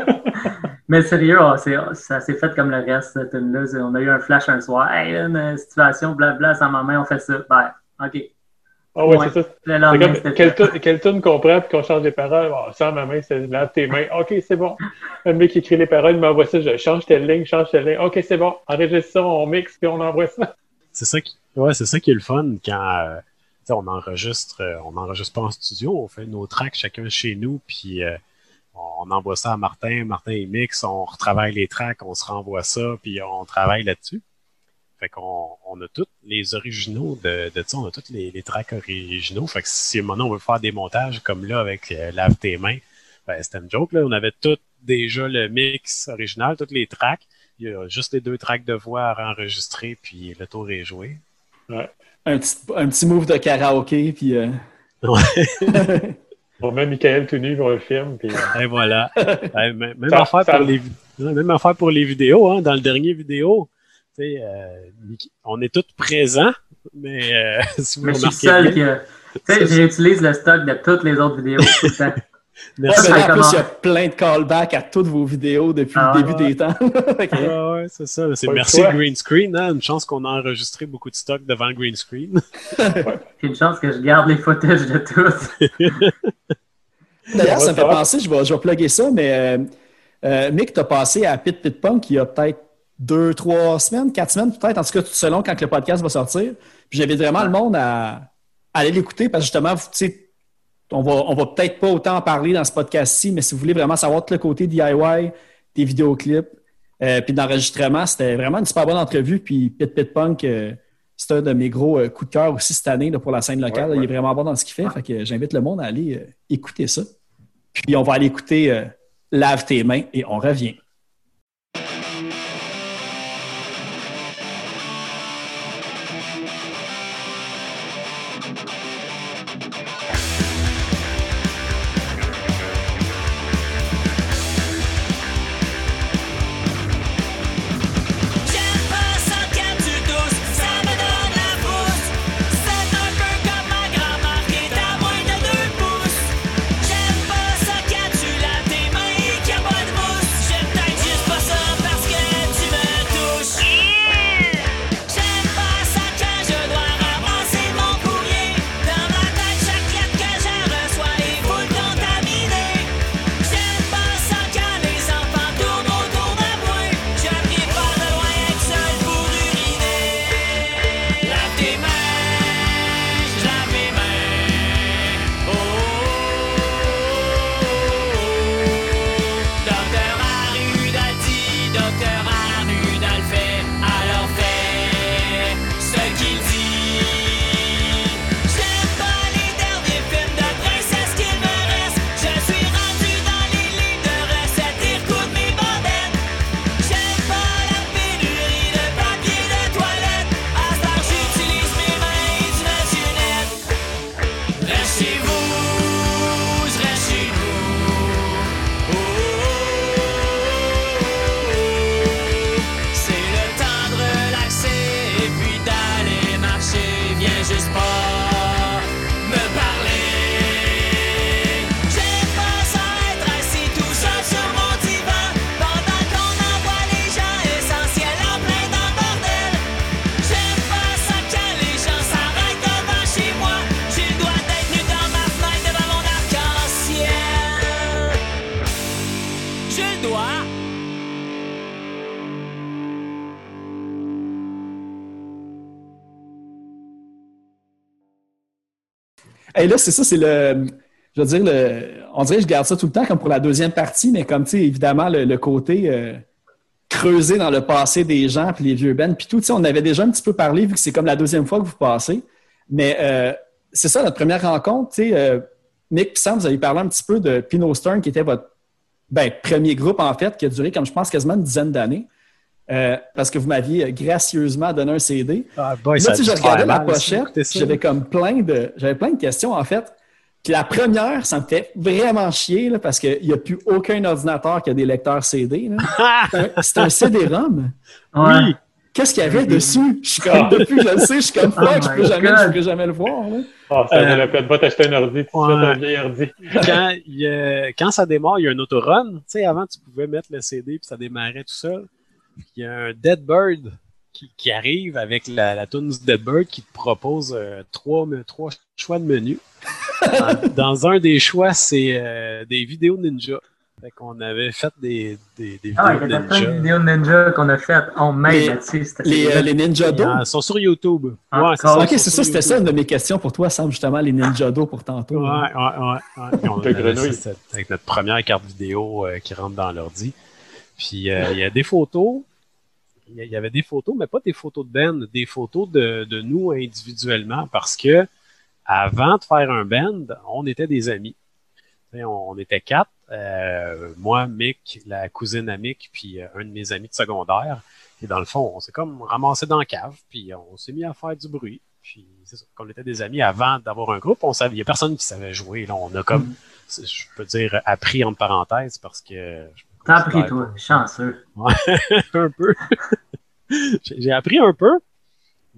Mais sérieux, oh, c'est- ça s'est fait comme le reste, cette tune-là. On a eu un flash un soir. Hey, là, une situation, blabla, sans ma main, on fait ça. Ben, OK. Ah ouais, Ouais. c'est ça. Comme, fait. tune- qu'on prend puis qu'on change les paroles? Sans ma main, c'est lave tes mains. OK, c'est bon. Le mec qui écrit les paroles, il m'envoie ça. Je change telle ligne, change telle ligne. OK, c'est bon. Enregistre ça, on mixe puis on envoie ça. C'est ça qui, ouais, c'est ça qui est le fun quand euh, on enregistre, euh, on enregistre pas en studio, on fait nos tracks chacun chez nous, puis euh, on envoie ça à Martin, Martin il mixe, on retravaille les tracks, on se renvoie ça, puis on travaille là-dessus. Fait qu'on on a tous les originaux de, de ça, on a tous les, les tracks originaux. Fait que si maintenant on veut faire des montages comme là avec euh, Lave tes mains, ben, c'était une joke, là. On avait tout déjà le mix original, toutes les tracks. Il y a juste les deux tracks de voix à enregistrer, puis le tour est joué. un, petit, un petit move de karaoké, puis. euh, On met Michael tout nu pour le film. Puis, euh, Et voilà. Même, même Ça- affaire ça- pour les, ouais, même affaire pour les vidéos. Hein. Dans le dernier vidéo, euh, on est tous présents, mais euh, si vous Mais je suis seul bien, a. Tu sais, j'utilise le stock de toutes les autres vidéos tout le temps. Merci. Ouais, en plus, il y a plein de callbacks à toutes vos vidéos depuis Ah, le début ouais. des temps. Fait que- Ouais, c'est ça. C'est merci green screen. Hein. Une chance qu'on a enregistré beaucoup de stock devant le green screen. J'ai une chance que je garde les footages de tous. D'ailleurs, ça me fait penser, je vais, je vais plugger ça, mais euh, euh, Mick, t'as passé à Pit Pit Punk il y a peut-être deux, trois semaines, quatre semaines peut-être, en tout cas, selon quand le podcast va sortir. Puis j'invite vraiment le monde à, à aller l'écouter parce que justement, vous- tu sais, on va, on va peut-être pas autant en parler dans ce podcast-ci, mais si vous voulez vraiment savoir tout le côté DIY, des vidéoclips, euh, puis d'enregistrement, c'était vraiment une super bonne entrevue. Puis Pit Pit Punk, euh, c'est un de mes gros euh, coups de cœur aussi cette année là, pour la scène locale. Ouais, Il est vraiment bon dans ce qu'il fait. Fait que j'invite le monde à aller euh, écouter ça. Puis on va aller écouter Lave tes mains et on revient. Et là, c'est ça, c'est le. Je veux dire, le, on dirait que je garde ça tout le temps comme pour la deuxième partie, mais comme, tu sais, évidemment, le, côté euh, creusé dans le passé des gens, puis les vieux bands, puis tout, tu sais, on avait déjà un petit peu parlé, vu que c'est comme la deuxième fois que vous passez. Mais euh, c'est ça, notre première rencontre, tu sais, euh, Nick vous avez parlé un petit peu de Pino Stern, qui était votre ben, premier groupe, en fait, qui a duré, comme je pense, quasiment une dizaine d'années. Euh, parce que vous m'aviez euh, gracieusement donné un CD. Ah, boy, Là, tu sais, je regardais la pochette, j'avais comme plein de, j'avais plein de questions en fait. Puis la première, ça me fait vraiment chier là, parce qu'il n'y a plus aucun ordinateur qui a des lecteurs CD. Ah! C'est un- CD-ROM. Ouais. Oui, Qu'est-ce qu'il y avait dessus? Je suis comme, depuis que je le sais, je suis comme, Oh fuck, je my peux jamais, je pourrais jamais le voir, là. Ah, ça Euh, valait peut-être pas t'acheter un ordi, tu ouais. fais un vieil ordi. il quand ça démarre, il y a un autorun. Tu sais, avant, tu pouvais mettre le CD puis ça démarrait tout seul. Il y a un Dead Bird qui, qui arrive avec la, la tune Dead Bird qui te propose euh, trois, trois choix de menu. dans, dans un des choix, c'est euh, des vidéos ninja. Fait qu'on avait fait des, des, des Ah, il y vidéos avait plein de ninja. vidéos de ninja qu'on a faites en Les- là-dessus. c'était- Les, euh, les Ninja Do. Ils sont sur YouTube. Ah, Ouais, c'est encore. ça, Ok, c'est ça, c'était ça une de mes questions pour toi, Sam, justement, les Ninja Do pour tantôt. Ouais, hein. ouais, ouais. on avait avec notre première carte vidéo euh, qui rentre dans l'ordi. Puis euh, il y a des photos. Il y avait des photos, mais pas des photos de band, des photos de, de nous individuellement parce que avant de faire un band, on était des amis. On, était quatre. euh, moi, Mick, la cousine à Mick, puis euh, un de mes amis de secondaire. Et dans le fond, on s'est comme ramassé dans la cave, puis on s'est mis à faire du bruit. Puis c'est ça, qu'on était des amis avant d'avoir un groupe, on savait, il y a personne qui savait jouer. Là, on a comme, Mm. je peux dire, appris entre parenthèses parce que. je T'as appris, toi. Chanceux. pas- un peu. J'ai appris un peu,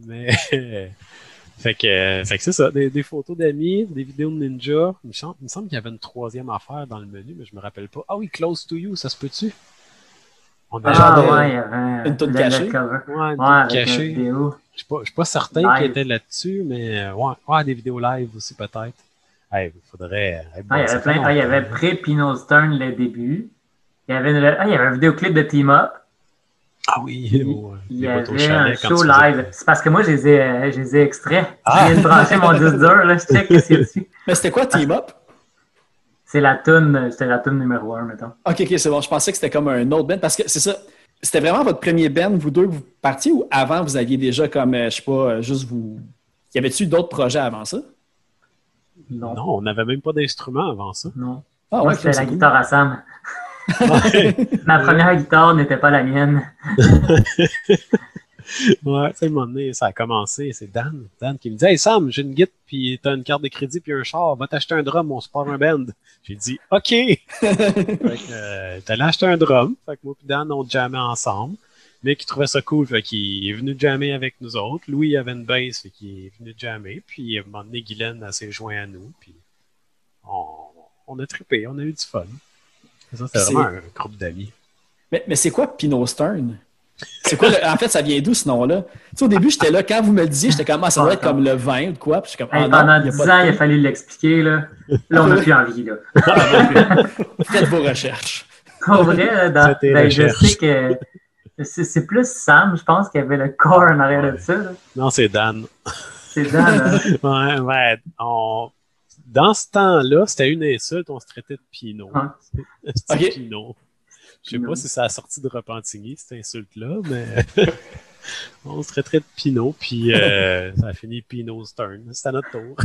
mais. fait que, fait que c'est ça, des, des photos d'amis, des vidéos de ninja. Il me semble, il me semble qu'il y avait une troisième affaire dans le menu, mais je me rappelle pas. Ah oui, Close to You, ça se peut-tu? On a Un Ah, genre de- ouais, il y avait une toune le- cachée? Ouais, une Ouais, cachée. vidéo. Je suis pas, je suis pas certain qu'il était là-dessus, mais euh, ouais, ouais, des vidéos live aussi peut-être. Il faudrait. bon, Ah, il y avait plein. Ah, il y avait longtemps. pré-Pino Stern le début. Il y avait, une- ah, il y avait un vidéoclip de Team Up. Ah oui, Il y avait un show live. C'est parce que moi, je les ai, euh, je les ai extraits. Ah! Je viens de brancher mon disque dur, là. Je check qu'est-ce qu'il y a dessus. Mais c'était quoi Team Up? C'est la tune, c'était la tune numéro un, mettons. Ok, ok, c'est bon. Je pensais que c'était comme un autre band parce que c'est ça. C'était vraiment votre premier band, vous deux, que vous partiez ou avant vous aviez déjà comme, euh, je sais pas, euh, juste vous. Y avait-tu d'autres projets avant ça? Non. Non, on n'avait même pas d'instrument avant ça. Non. Ah Moi, ouais, c'était c'est la cool. guitare à Sam. Ouais, Ma première guitare n'était pas la mienne. ouais tu sais, à un moment donné, ça a commencé. C'est Dan. Dan qui me dit Hey Sam, j'ai une guitare, puis t'as une carte de crédit, puis un char, va t'acheter un drum, on se part un band. J'ai dit OK. fait que, euh, t'allais acheter un drum. Fait que moi et Dan, on jammait ensemble. Mais qui trouvait ça cool, fait qu'il est venu jammer avec nous autres. Louis il avait une bass, fait qu'il est venu jammer. Puis à un moment donné, Guylaine s'est joint à nous. Puis on, on a trippé, on a eu du fun. Ça, C'est- vraiment un groupe d'amis. Mais, mais c'est quoi Pino Stern? C'est quoi le- En fait, ça vient d'où ce nom-là? Tu sais, au début, j'étais là, quand vous me le disiez, j'étais comme, ah, ça doit être comme le vin ou de quoi? Puis comme, Hey, ah non, pendant il y a 10 pas de ans, il a fallu l'expliquer. Là. là, on n'a plus envie. Là. Faites vos recherches. Pour vrai, dans- ben, je sais que c'est c'est plus Sam, je pense, qui avait le corps en arrière de ça. là. Non, c'est Dan. C'est Dan. hein. Ouais, ouais. on- Dans ce temps-là, c'était une insulte, on se traitait de Pinot. Ok. Pinot. Je sais pas si ça a sorti de Repentigny, cette insulte-là, mais on se traitait de Pinot, puis euh, ça a fini Pinot Stern. C'était à notre tour.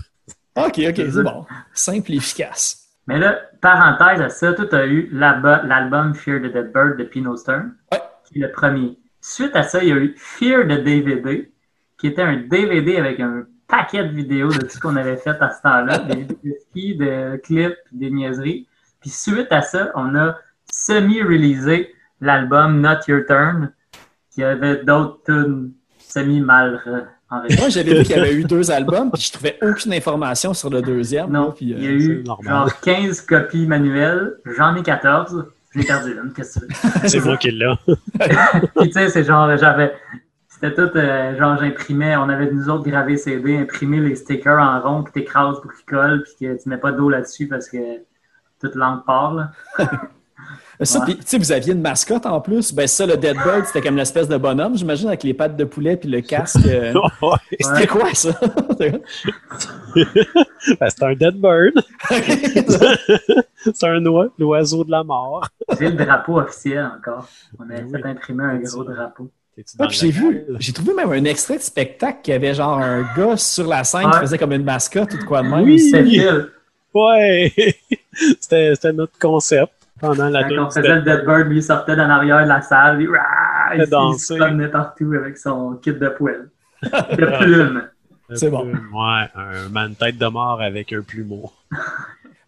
OK, OK, c'est bon. Simple et efficace. Mais là, parenthèse à ça, tu as eu l'albu- l'album Fear the Dead Bird de Pino Stern, Ouais. qui est le premier. Suite à ça, il y a eu Fear the DVD, qui était un DVD avec un paquet de vidéos de tout ce qu'on avait fait à ce temps-là, des vidéos de ski, de clips, des niaiseries. Puis suite à ça, on a semi-réalisé l'album Not Your Turn, qui avait d'autres tunes semi-mal euh, enregistrées. Moi, j'avais vu qu'il y avait eu deux albums, puis je trouvais aucune information sur le deuxième. Non, là, puis, il y a euh, eu genre 15 copies manuelles. J'en ai 14. J'ai perdu une. Qu'est-ce que tu veux? C'est moi qui l'ai. Puis tu sais, c'est genre, j'avais. C'était tout, euh, genre, j'imprimais, on avait nous autres gravé CD, imprimer les stickers en rond, puis t'écrases pour qu'ils collent, puis que tu mets pas d'eau là-dessus parce que toute langue part, là. Ça, Ouais. puis, tu sais, vous aviez une mascotte en plus. Ben, ça, le Dead Bird, c'était comme l'espèce de bonhomme, j'imagine, avec les pattes de poulet puis le casque. euh, Ouais. C'était quoi, ça? Ben, c'est un dead bird. c'est un oie, l'oiseau de la mort. J'ai le drapeau officiel encore. On a Ben fait oui. imprimer un gros drapeau. Dans j'ai vu, j'ai trouvé même un extrait de spectacle qui avait genre un gars sur la scène qui faisait comme une mascotte ou de quoi de même. Oui. Ouais! c'était, notre concept pendant la Quand on tournée. faisait le Dead Bird, lui, il sortait d'en arrière de la salle, rah, il, il se promenait partout avec son kit de poêle. De plume. C'est bon. Ouais, un man tête de mort avec un plumeau.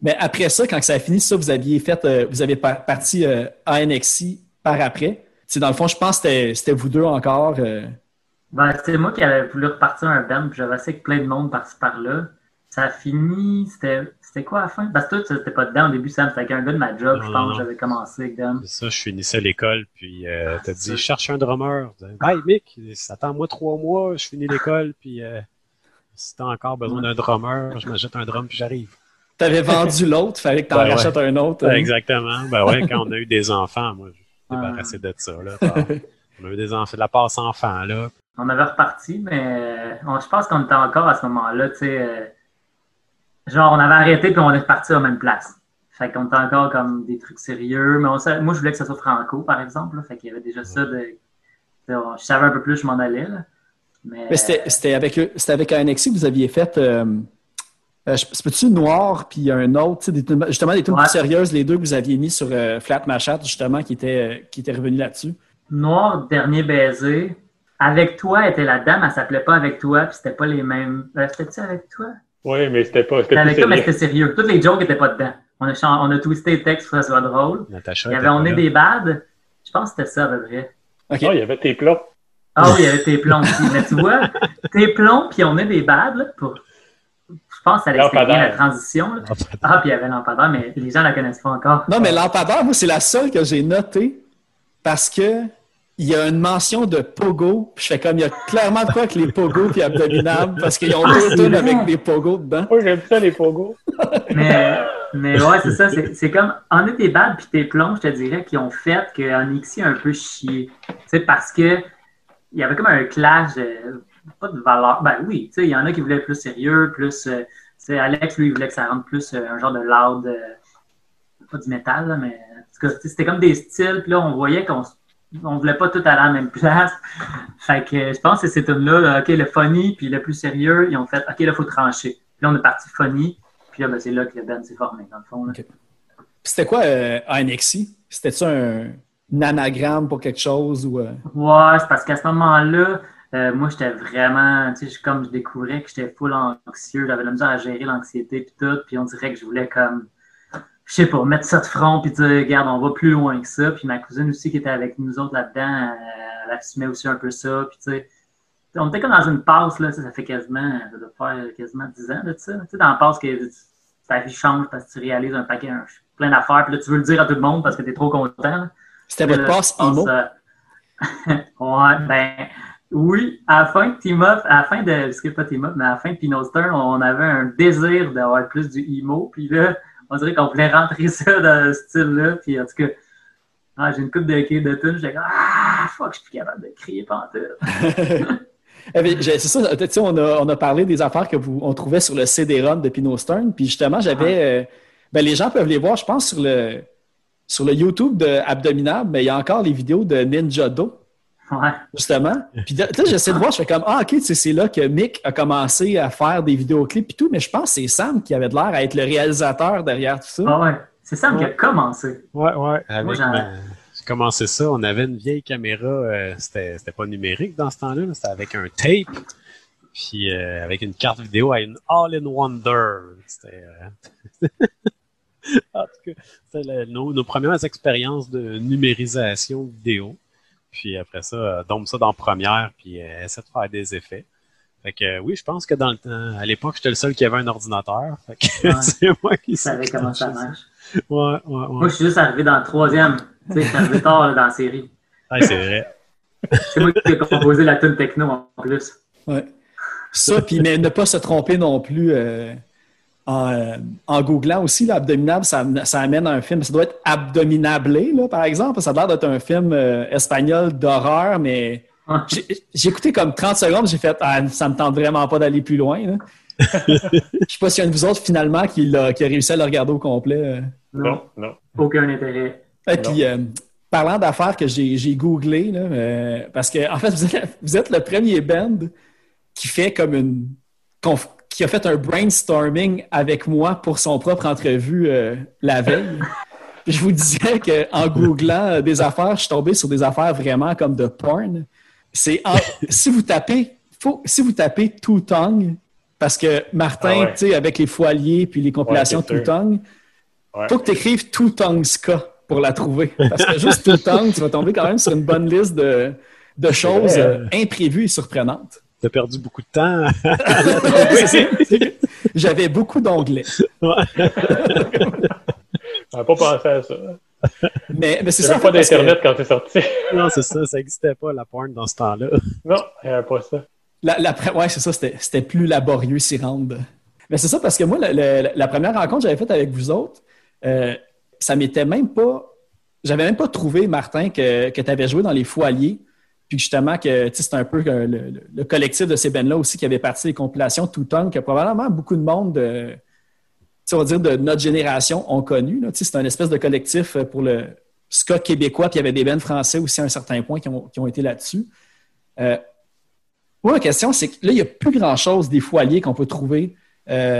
Mais après ça, quand ça a fini, ça, vous aviez fait, euh, vous avez par- parti euh, à NXI par après. Sais, dans le fond, je pense que c'était- c'était vous deux encore. euh, Ben, c'était moi qui avais voulu repartir un band, puis j'avais assez que plein de monde par-ci par-là. Ça a fini, c'était c'était quoi à la fin? Parce que toi, t'étais pas dedans au début, Sam, c'était avec un gars de ma job, je pense, j'avais commencé avec Dom. C'est ça, je finissais l'école, puis euh, t'as c'est dit, ça. je cherche un drummer. Hey, Mick, attends-moi trois mois, je finis l'école, puis euh, si t'as encore besoin d'un drummer, je m'achète un drum, puis j'arrive. T'avais vendu l'autre, fallait que t'en Ben ouais. rachètes un autre. hein. Exactement. Ben ouais, quand on a eu des enfants, moi, je suis Ah. débarrassé de ça. Là, on a eu des enfants, de la passe enfant, là. On avait reparti, mais on- je pense qu'on était encore à ce moment-là, tu sais. euh, genre, on avait arrêté puis on est reparti à la même place. Fait qu'on était encore comme des trucs sérieux. Mais on moi, je voulais que ça soit franco, par exemple. là. fait qu'il y avait déjà ça de. de- Je savais un peu plus, je m'en allais. Là. Mais, Mais c'était c'était avec, avec un que vous aviez fait. Euh, euh, je- c'est peux-tu Noir, puis un autre, tu sais, des tunes- justement des tunes Ouais. plus sérieuses, les deux que vous aviez mis sur euh, Flat Machat, justement, qui était, qui était revenu là-dessus? Noir, dernier baiser. Avec toi était la dame, elle s'appelait pas avec toi, puis c'était pas les mêmes. Euh, C'était-tu avec toi? Oui, mais c'était pas. C'était avec toi, mais sérieux. c'était sérieux. Toutes les jokes étaient pas dedans. On a, chan- on a twisté le texte pour que ça soit drôle. Natacha. Il y avait On est des bad. Je pense que c'était ça à peu près. OK. Ah, il y avait tes plats. Ah oui, il y avait tes plombs aussi. Mais tu vois, tes plombs, puis on est des bad, là, pour... je pense que ça explique bien la transition. là. Ah, puis il y avait Lampadaire, mais les gens la connaissent pas encore. Non, mais Lampadaire, moi, c'est la seule que j'ai notée parce que il y a une mention de Pogo. Puis je fais comme, il y a clairement de quoi avec les Pogo puis Abdominable parce qu'ils ont Ah, deux tunes vrai. avec des Pogo dedans. Oui, j'aime ça, les pogos. Mais, mais ouais, c'est ça. C'est c'est comme, on est des bad, puis tes plombs, je te dirais, qui ont fait que a un peu chié. Tu sais, parce que il y avait comme un clash, de- pas de valeur. Ben oui, tu sais, il y en a qui voulaient être plus sérieux, plus. euh, tu sais, Alex, lui, il voulait que ça rentre plus euh, un genre de loud, euh, pas du métal, là, mais en tout cas, c'était comme des styles, puis là, on voyait qu'on on voulait pas tout aller à la même place. Fait que je pense que c'est là là, OK, le funny, puis le plus sérieux, ils ont fait, OK, là, il faut trancher. Puis là, on est parti funny, puis là, ben, c'est là que le band s'est formé, dans le fond. là. OK. Puis C'était quoi Anexi? C'était-tu un, un anagramme pour quelque chose ou. Ouais, c'est parce qu'à ce moment-là, euh, moi, j'étais vraiment, tu sais, comme je découvrais que j'étais full anxieux, j'avais la misère à gérer l'anxiété puis tout, puis on dirait que je voulais comme, je sais pas, mettre ça de front puis dire, regarde, on va plus loin que ça. Puis ma cousine aussi qui était avec nous autres là-dedans, euh, elle assumait aussi un peu ça, puis tu sais, on était comme dans une passe, là, tu ça fait quasiment, ça doit faire quasiment 10 ans de ça. Tu sais, dans la passe que ta vie change parce que tu réalises un paquet, un- plein d'affaires, puis là, tu veux le dire à tout le monde parce que t'es trop content. C'était votre passe emo? euh, ouais, ben oui, à la fin de Team Up, à la fin de, pas Team Up, mais à la fin de Pinot Stern, on avait un désir d'avoir plus du emo, puis là, on dirait qu'on voulait rentrer ça dans ce style-là, puis en tout cas, ah, j'ai une coupe de cris de tunes, j'étais comme ah fuck, je suis plus capable de crier pantoute. Eh c'est ça, tu sais, on a, on a parlé des affaires que vous, on trouvait sur le CD-ROM de Pinot Stern, puis justement, j'avais, euh, ben, les gens peuvent les voir, je pense, sur le, sur le YouTube de Abdominable, mais il y a encore les vidéos de Ninja Do, Ouais. justement. Puis là, j'essaie de voir, je fais comme, ah, ok, c'est là que Mick a commencé à faire des vidéoclips et tout, mais je pense que c'est Sam qui avait de l'air à être le réalisateur derrière tout ça. Ah ouais. C'est Sam qui a commencé. Ouais, ouais. Avec Moi, j'en- ma- J'ai commencé ça. On avait une vieille caméra. euh, c'était c'était pas numérique dans ce temps-là. là, C'était avec un tape. Puis euh, avec une carte vidéo à une All-in-Wonder. C'était. euh, en tout cas, c'était le- nos, nos premières expériences de numérisation vidéo. Puis après ça, euh, dompe ça dans Première, puis euh, essaie de faire des effets. Fait que euh, oui, je pense que dans le temps, à l'époque, j'étais le seul qui avait un ordinateur. Fait que Ouais. c'est moi qui savais comment ça marche. Ouais, ouais, ouais. Moi, je suis juste arrivé dans le troisième. Tu sais, je suis arrivé tard là, dans la série. Ouais, c'est vrai. C'est moi qui ai composé la tune techno en plus. Ouais. Ça, puis mais ne pas se tromper non plus euh, en, euh, en googlant aussi, là, Abdominable, ça, ça amène à un film. Ça doit être Abdominablé, là, par exemple. Ça a l'air d'être un film euh, espagnol d'horreur, mais j'ai écouté comme 30 secondes, j'ai fait ah, ça me tente vraiment pas d'aller plus loin. là. Je sais pas s'il y a un de vous autres finalement qui, l'a- qui a réussi à le regarder au complet. euh. Non, non. Aucun intérêt. Et puis, euh, parlant d'affaires que j'ai googlé, là, euh, parce que en fait, vous êtes, vous êtes le premier band qui fait comme une. Qui a fait un brainstorming avec moi pour son propre entrevue euh, la veille. Je vous disais qu'en googlant des affaires, je suis tombé sur des affaires vraiment comme de porn. C'est si vous tapez, faut, si vous tapez Two Tongue, parce que Martin, Ah ouais. tu sais, avec les foiliers puis les compilations Ouais, Two. Tongue, Ouais. faut que tu écrives Two Tongue Ska. pour la trouver. Parce que juste le temps, tu vas tomber quand même sur une bonne liste de, de choses imprévues et surprenantes. T'as perdu beaucoup de temps. J'avais beaucoup d'onglets. On n'a pas pensé à ça. Mais, mais c'est Il ça. n'y en avait pas parce que d'Internet quand t'es sorti. non, c'est ça, ça n'existait pas, la porn, dans ce temps-là. non, il n'y avait pas ça. La, ouais, c'est ça, c'était plus laborieux s'y rendre. Mais c'est ça parce que moi, le- le- la première rencontre que j'avais faite avec vous autres, euh, ça m'était même pas. J'avais même pas trouvé, Martin, que, que tu avais joué dans les foiliers. Puis justement, que c'est un peu euh, le, le- le collectif de ces bands-là aussi qui avait parti des compilations tout tongue, que probablement beaucoup de monde, de, on va dire de notre génération, ont connu. C'est un espèce de collectif euh, pour le ska québécois, puis il y avait des bands français aussi à un certain point qui ont, été là-dessus. Euh, moi, ma question, c'est que là, il n'y a plus grand-chose des foiliers qu'on peut trouver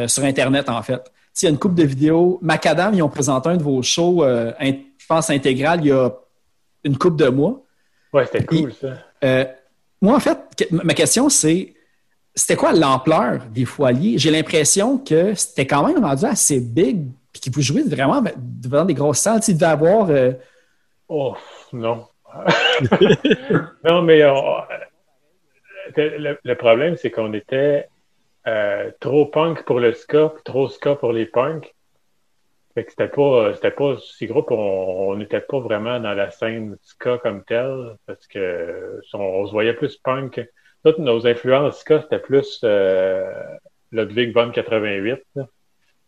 sur Internet, en fait. Il y a une coupe de vidéos. Macadam, ils ont présenté un de vos shows, euh, je pense, intégral, il y a une coupe de mois. Ouais, c'était cool, ça. Euh, moi, en fait, que- ma question, c'est c'était quoi l'ampleur des foiliers? J'ai l'impression que c'était quand même rendu assez big, puis qu'ils vous jouez vraiment devant des grosses salles. Tu devait avoir. euh, Oh, non. non, mais on- le, le problème, c'est qu'on était euh, trop punk pour le ska, puis trop ska pour les punks. Fait que c'était pas, c'était pas si gros, puis on on n'était pas vraiment dans la scène ska comme telle, parce que on, on se voyait plus punk. Toutes nos influences ska, c'était plus euh, Ludwig von 88, là.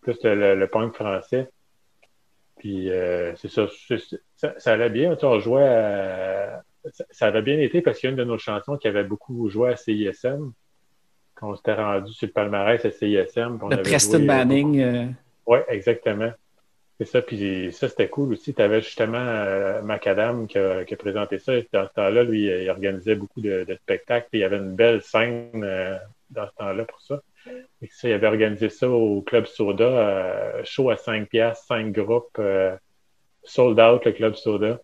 plus le, le- le punk français. Puis euh, c'est ça, ça, ça allait bien. Tu sais, on jouait à- ça, ça avait bien été parce qu'il y a une de nos chansons qui avait beaucoup joué à CISM. Quand on s'était rendu sur le palmarès à CISM. le Preston euh, Manning. euh, oui, exactement. C'est ça, puis ça, c'était cool aussi. Tu avais justement euh, Macadam qui a, présenté ça. Dans ce temps-là, lui, il organisait beaucoup de, de spectacles. Il y avait une belle scène euh, dans ce temps-là pour ça. Et ça, il avait organisé ça au Club Soda, euh, show à 5 piastres, 5 groupes, euh, sold out, le Club Soda.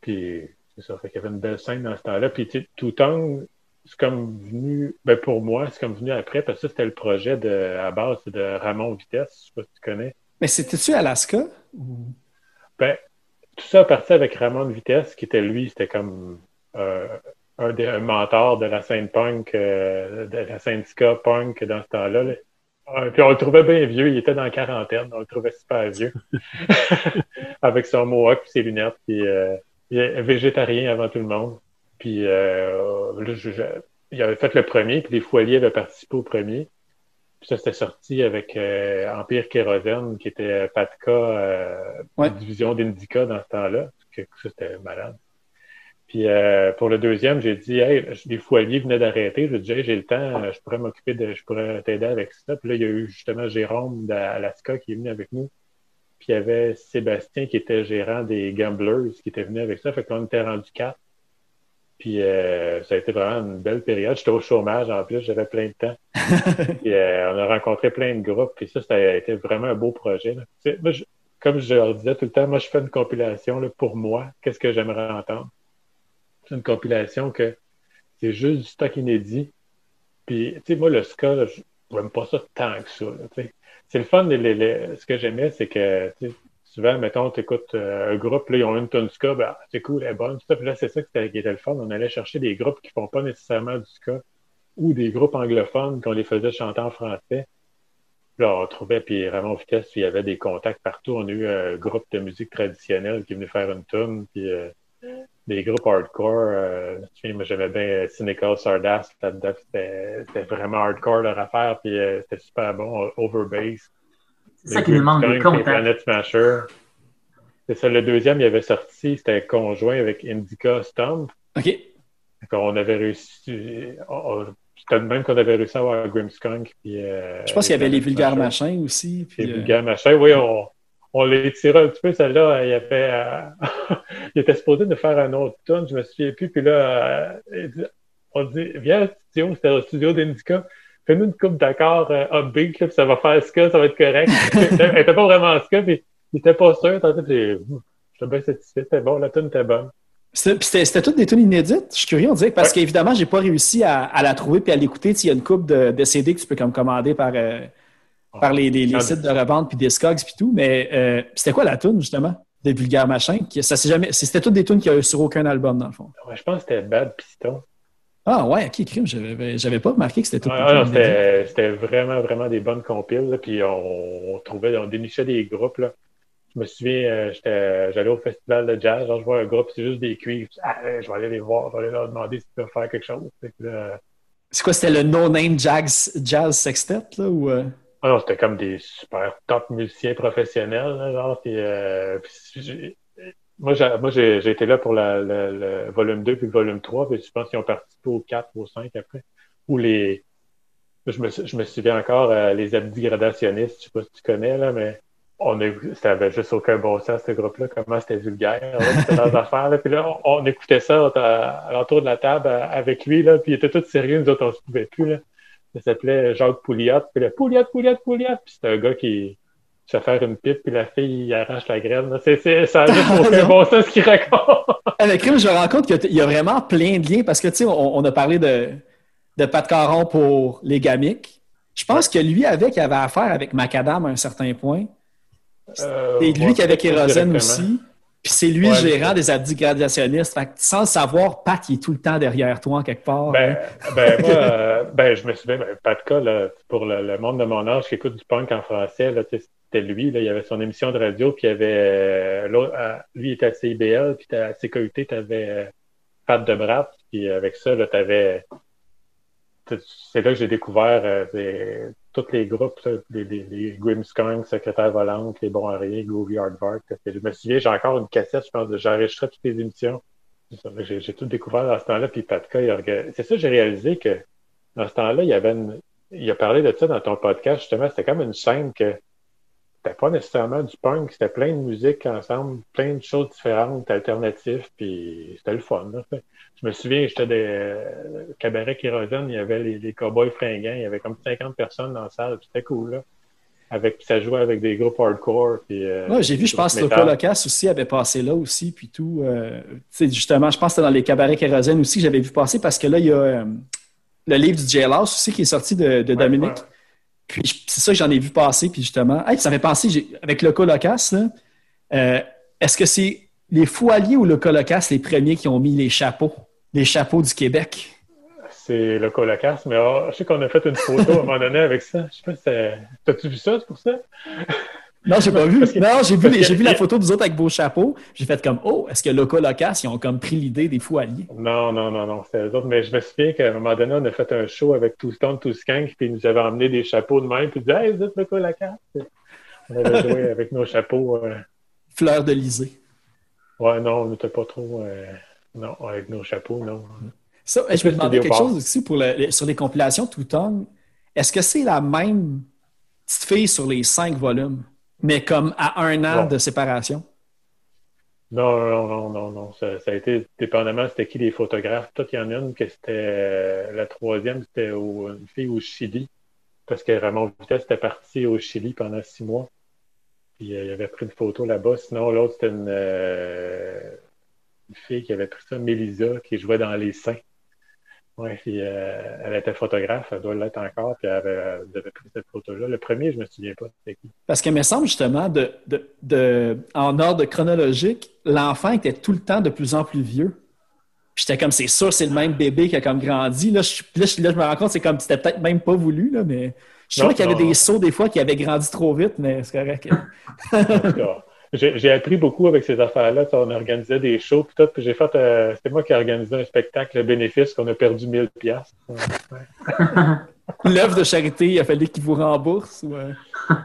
Puis c'est ça, fait qu'il y avait une belle scène dans ce temps-là. Puis tout temps, c'est comme venu, ben pour moi, c'est comme venu après, parce que ça, c'était le projet de, à base de Ramon Vitesse, je sais pas si tu connais. Mais c'était-tu Alaska? Ben, tout ça a parti avec Ramon Vitesse, qui était lui, c'était comme euh, un des un mentor de la scène punk, euh, de la scène punk dans ce temps-là. là. Euh, Puis on le trouvait bien vieux, il était dans la quarantaine, on le trouvait super vieux. avec son mohawk et ses lunettes, puis euh, il est végétarien avant tout le monde. Puis euh, il avait fait le premier, puis les foiliers avaient participé au premier. Puis ça, c'était sorti avec euh, Empire Kérosène, qui était Patka, euh, Ouais. division d'Indica dans ce temps-là. Ça, c'était malade. Puis euh, pour le deuxième, j'ai dit, hey, les foiliers venaient d'arrêter. J'ai dit, hey, j'ai le temps, euh, je pourrais m'occuper de, je pourrais t'aider avec ça. Puis là, il y a eu justement Jérôme d'Alaska qui est venu avec nous. Puis il y avait Sébastien qui était gérant des Gamblers qui était venu avec ça. Fait que là, on était rendu quatre. Puis euh, ça a été vraiment une belle période. J'étais au chômage en plus, j'avais plein de temps. Puis euh, on a rencontré plein de groupes. Puis ça, ça a été vraiment un beau projet. là. Tu sais, moi, je- comme je leur disais tout le temps, moi, je fais une compilation là, pour moi. Qu'est-ce que j'aimerais entendre? C'est une compilation que c'est juste du stock inédit. Puis, tu sais, moi, le ska, là, je n'aime pas ça tant que ça. là, tu sais. c'est le fun. les- les- les- ce que j'aimais, c'est que tu sais, souvent, mettons, tu écoutes un groupe, là, ils ont une tonne ska, ben, c'est cool, elle est bonne. Puis là, c'est ça qui était, le fun. On allait chercher des groupes qui font pas nécessairement du ska ou des groupes anglophones qu'on les faisait chanter en français. Là, on trouvait, puis Ramon Vitesse, il y avait des contacts partout. On a eu un groupe de musique traditionnelle qui venait faire une tune, puis euh, des groupes hardcore. Euh, moi, j'aimais bien euh, Cynical Sardas là-dedans. C'était vraiment hardcore leur affaire, puis euh, c'était super bon. Overbass. C'est ça qui nous manque, des contacts. Planet Smasher. C'est ça, le deuxième, il avait sorti, c'était conjoint avec Indica Stomp. OK. On avait réussi. on- on- C'était le même qu'on avait réussi à avoir Grimskunk. Puis, euh, Je pense qu'il y avait les vulgaires machins aussi. Puis, Les euh, vulgaires machins. Oui, on, on les tirait un petit peu. Celle-là, il y avait. euh, il était supposé de faire un autre tune, je me souviens plus. Puis là, euh, on dit Viens au studio, c'était au studio d'Indica. Fais-nous une coupe d'accord euh, upbeat, là, puis ça va faire ska, ça va être correct. Elle était pas vraiment ska, puis il était pas sûr. Puis j'étais bien satisfait. C'était bon, la tune était bonne. C'était puis toutes des tunes inédites. Je suis curieux, on dirait, parce Ouais. qu'évidemment, j'ai pas réussi à, à la trouver puis à l'écouter. Il y a une coupe de, de CD que tu peux comme commander par, euh, par les, les- les Ah, sites de revente puis Discogs puis tout. Mais euh, c'était quoi la tune, justement? de Vulgaire Machin. Qui, ça s'est jamais, c'était toutes des tunes qui a sur aucun album, dans le fond. Ouais, je pense que c'était Bad Piston. Ah ouais, ok, crime. J'avais, j'avais pas remarqué que c'était tout. Ah, non, c'était, c'était vraiment, vraiment des bonnes compiles. là, puis on, on trouvait, on dénichait des groupes. Là. Je me souviens, euh, j'étais, j'allais au festival de jazz, genre je vois un groupe, c'est juste des cuivres. Je Ah, je vais aller les voir, je vais aller leur demander s'ils peuvent faire quelque chose. Là, C'est quoi, c'était le no-name jazz, jazz sextet, là, ou... euh? Ah non, c'était comme des super top musiciens professionnels, là, genre. Puis, euh, puis moi, j'ai, moi j'ai, j'ai été là pour la, le, le volume 2 puis le volume 3, puis je pense qu'ils ont participé au 4 ou au 5 après. Ou les. Je me, je me souviens encore, euh, les abdis gradationnistes, je sais pas si tu connais, là, mais on a, ça avait juste aucun bon sens, ce groupe-là, comment c'était vulgaire, c'était leurs affaires, là. Puis là, on, on écoutait ça à, à l'entour de la table euh, avec lui, là, puis il était tout sérieux, nous autres, on se pouvait plus, là. Ça s'appelait Jacques Pouliot. Puis le Pouliot, Pouliot, Pouliot. Puis c'est un gars qui se fait faire une pipe, puis la fille, il arrache la graine. C'est, c'est, ça a juste aucun bon sens ce qu'il raconte. Avec Crime, je me rends compte qu'il y a vraiment plein de liens parce que, tu sais, on, on a parlé de, de Pat Caron pour les gamiques. Je pense que lui, avec, il avait affaire avec Macadam à un certain point. Euh, C'est lui qui avait Kérosène aussi. Puis c'est lui Ouais, le gérant des abdis gradationnistes. Fait que sans le savoir, Pat, il est tout le temps derrière toi, en quelque part. Ben, ben, moi, euh, ben, je me souviens, ben, Patka, là, pour le, le monde de mon âge qui écoute du punk en français, là, tu sais, c'était lui, là, il avait son émission de radio, puis il avait, euh, euh, lui, était à CIBL, puis à CKUT, tu avais Pat de Brat, puis avec ça, tu avais, c'est là que j'ai découvert euh, tous les groupes, les, les, les Grimmskunk, Secrétaire Volante, Les Bons à Rien, Groovy Hardvark. Je me souviens, j'ai encore une cassette, je pense, j'enregistrais toutes les émissions. J'ai tout découvert dans ce temps-là, puis Patka, il c'est ça, j'ai réalisé que dans ce temps-là, il y avait une... il a parlé de ça dans ton podcast, justement, c'était comme une scène que c'était pas nécessairement du punk, c'était plein de musique ensemble, plein de choses différentes, alternatives, puis c'était le fun. là. Je me souviens, j'étais des euh, cabaret kérosène, il y avait les, les cowboys fringants, il y avait comme 50 personnes dans la salle, puis c'était cool, là. Avec, puis ça jouait avec des groupes hardcore, puis... euh, Ouais, j'ai vu, je pense que. Locas aussi avait passé là aussi, puis tout. euh, justement, je pense que c'était dans les cabarets kérosène aussi que j'avais vu passer parce que là, il y a euh, le livre du Jailhouse aussi qui est sorti de, de Ouais, Dominique. ouais. Puis c'est ça que j'en ai vu passer, puis justement. Hey, ça penser, j'ai- avec Loco Locas, là, euh, est-ce que c'est les Alliés ou Loco Locas les premiers qui ont mis les chapeaux, les chapeaux du Québec? C'est le colocasse, mais ah, je sais qu'on a fait une photo à un moment donné avec ça. Je sais pas si T'as-tu vu ça, c'est pour ça? Non, j'ai pas vu. Non, j'ai vu, parce les- que- j'ai vu la photo des autres avec vos chapeaux. J'ai fait comme, oh, est-ce que Loco Locas, ils ont comme pris l'idée des Fous Alliés? Non, non, non, non, c'était eux autres. Mais je me souviens qu'à un moment donné, on a fait un show avec Two Stone, Two Skank, puis ils nous avaient emmené des chapeaux de même, puis ils disaient Hey, vous êtes le colocasse? On avait joué avec nos chapeaux. euh, Fleur de lysée. Ouais, non, on n'était pas trop. euh, Non, avec nos chapeaux, non. Ça, je me Plus demandais quelque chose aussi pour le- sur les compilations Tout Tongue. Est-ce que c'est la même petite fille sur les cinq volumes, mais comme à un an de séparation? Non, non, non, non, non. Ça, ça a été dépendamment c'était qui les photographes. Peut-être qu'il y en a une que c'était euh, la troisième, c'était une fille au Chili. Parce que Ramon Vitesse était parti au Chili pendant six mois. Puis euh, il avait pris une photo là-bas. Sinon, l'autre, c'était une, euh, une fille qui avait pris ça, Mélisa, qui jouait dans Les Saints. Ouais, puis euh, elle était photographe, elle doit l'être encore, puis elle avait, elle avait pris cette photo-là. Le premier, je me souviens pas, c'était qui. Parce qu'il me semble justement, de, de, de- en ordre chronologique, l'enfant était tout le temps de plus en plus vieux. J'étais comme, c'est sûr, c'est le même bébé qui a comme grandi. Là, je, là, je, là, je me rends compte, c'est comme, c'était peut-être même pas voulu, là, mais je trouvais qu'il y avait des sauts des fois qui avaient grandi trop vite, mais c'est correct. En tout cas, J'ai appris beaucoup avec ces affaires-là. On organisait des shows, puis tout. Puis j'ai fait, euh, c'était moi qui ai organisé un spectacle, le bénéfice, qu'on a perdu 1000 piastres. Ouais. L'œuvre de charité, il a fallu qu'il vous rembourse. ou, euh?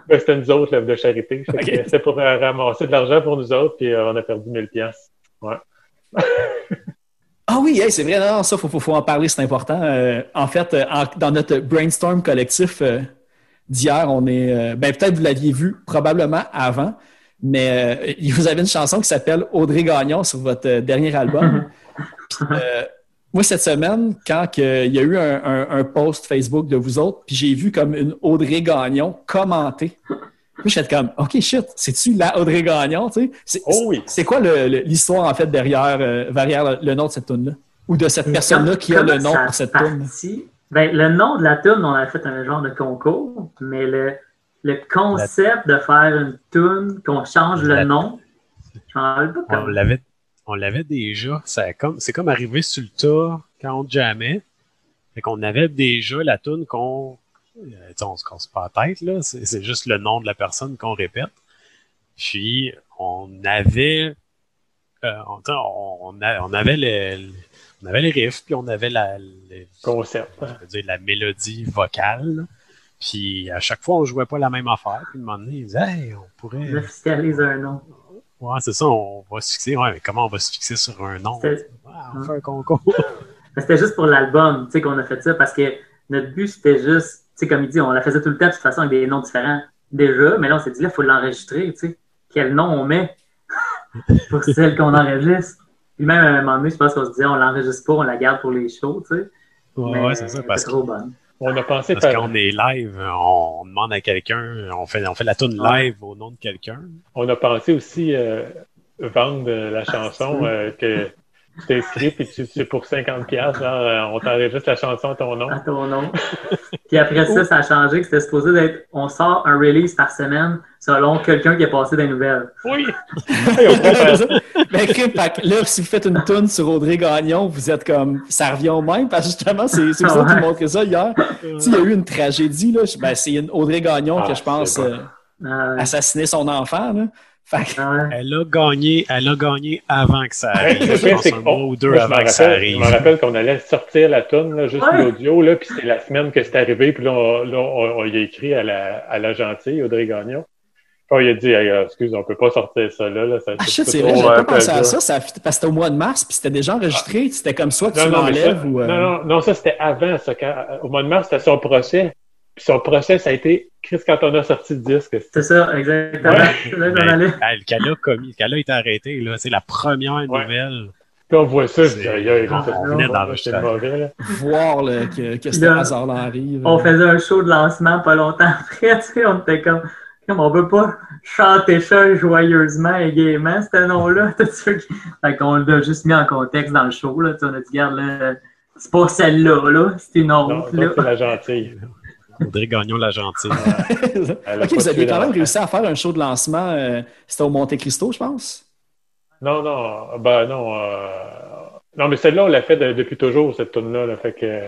Ben, c'était nous autres, l'œuvre de charité. Fait que, Ok. euh, C'était pour euh, ramasser de l'argent pour nous autres, puis euh, on a perdu 1000 piastres. Ouais. Ah oui, hey, c'est vrai, non, ça, il faut, faut, faut en parler, c'est important. Euh, en fait, euh, en- dans notre brainstorm collectif euh, d'hier, on est. ben, peut-être vous l'aviez vu probablement avant, mais euh, vous avez une chanson qui s'appelle Audrey Gagnon sur votre euh, dernier album. Puis, euh, moi, cette semaine, quand que il y a eu un, un- un post Facebook de vous autres, puis j'ai vu comme une Audrey Gagnon commentée. Puis j'étais comme, OK, shit, c'est-tu la Audrey Gagnon, tu sais? C'est- Oh oui. C'est quoi l'histoire, en fait, derrière, euh, derrière le, nom de cette tune-là? Ou de cette personne-là qui a le nom pour cette tune? Ben, le nom de la tune, on a fait un genre de concours, mais le, le concept de faire une tune, qu'on change le nom, Je pas On l'avait, on l'avait déjà. Ça comme, c'est comme arrivé sur le tas quand on jamais. Fait qu'on avait déjà la toune qu'on, euh, on se casse pas la tête, là. C'est, c'est juste le nom de la personne qu'on répète. Puis, on avait, euh, on, a- avait le, le- on avait les riffs, puis on avait la, le- Concept. je veux dire, la mélodie vocale. Puis, à chaque fois, on jouait pas la même affaire. Puis, à un moment donné, il disait, hey, on pourrait, On officialise un nom. Ouais, c'est ça, on va se fixer. Ouais, mais comment on va se fixer sur un nom? Ouais, on fait un concours. C'était juste pour l'album, tu sais, qu'on a fait ça parce que notre but, c'était juste, tu sais, comme il dit, on la faisait tout le temps de toute façon avec des noms différents déjà, mais là, on s'est dit, là, il faut l'enregistrer, tu sais. Quel nom on met pour celle qu'on enregistre? Puis même à un moment donné, je pense qu'on se disait, on l'enregistre pas, on la garde pour les shows, tu sais. Ouais, c'est ça. Parce, trop bonne. On a pensé parce qu'on est live, on, on demande à quelqu'un, on fait, on fait la tune Ouais. live au nom de quelqu'un. on a pensé aussi euh, vendre euh, la chanson euh, que tu t'inscris puis tu, tu pour 50 pièces on t'enregistre la chanson à ton nom. À ton nom. Puis après ça, ça a changé, que c'était supposé d'être, on sort un release par semaine selon quelqu'un qui a passé des nouvelles. Oui! Ça. Ben, crime, là, si vous faites une toune sur Audrey Gagnon, vous êtes comme. Ça revient au même, parce que justement, c'est c'est vous autres qui montré ça hier. Tu sais, il y a eu une tragédie, là. Ben, c'est une Audrey Gagnon Ah, que je pense c'est bon. euh, Euh, assassiner son enfant, là. Fait que, ouais. Elle a gagné, elle a gagné avant que ça arrive. Je pense c'est un mois ou deux avant que ça arrive. Je me rappelle qu'on allait sortir la tune, là, juste Ouais. l'audio, là, puis c'était la semaine que c'est arrivé, puis là, on, là, on, on y a écrit à la, à la gentille, Audrey Gagnon. Puis il a dit, Hey, euh, excuse, on peut pas sortir ça là. là ça, ah, c'est shit, vrai, j'avais euh, pas pensé à ça. ça parce que c'était au mois de mars, puis c'était déjà enregistré. C'était comme soit que Non, tu non, mais ça, l'enlèves ou. euh, non, non, non, ça c'était avant. Ça, quand- au mois de mars, c'était son procès. Puis son procès, ça a été Chris quand on a sorti le disque. C'est ça, exactement. Ouais. C'est là allait. elle- qu'elle a commis, été arrêtée, là. C'est la première nouvelle. Puis on voit ça, aïe, aïe, Ah, ça, on venait d'enregistrer. c'est mauvais, là. voir là, que, que c'était Là, hasard arrive. On faisait un show de lancement pas longtemps après, tu sais, on était comme on veut pas chanter ça joyeusement et gaiement, ce nom-là. Fait qu'on l'a juste mis en contexte dans le show, là. On a dit, regarde, là, c'est pas celle-là, là, c'est une Non, autre, ça, c'est la gentille. Audrey Gagnon, la gentille. Elle a ok, vous tué aviez quand même réussi à faire un show de lancement. euh, c'était au Monte Cristo, je pense? Non, non, ben non. euh, Non, mais celle-là, on l'a fait de- depuis toujours, cette tune-là. Là, fait que...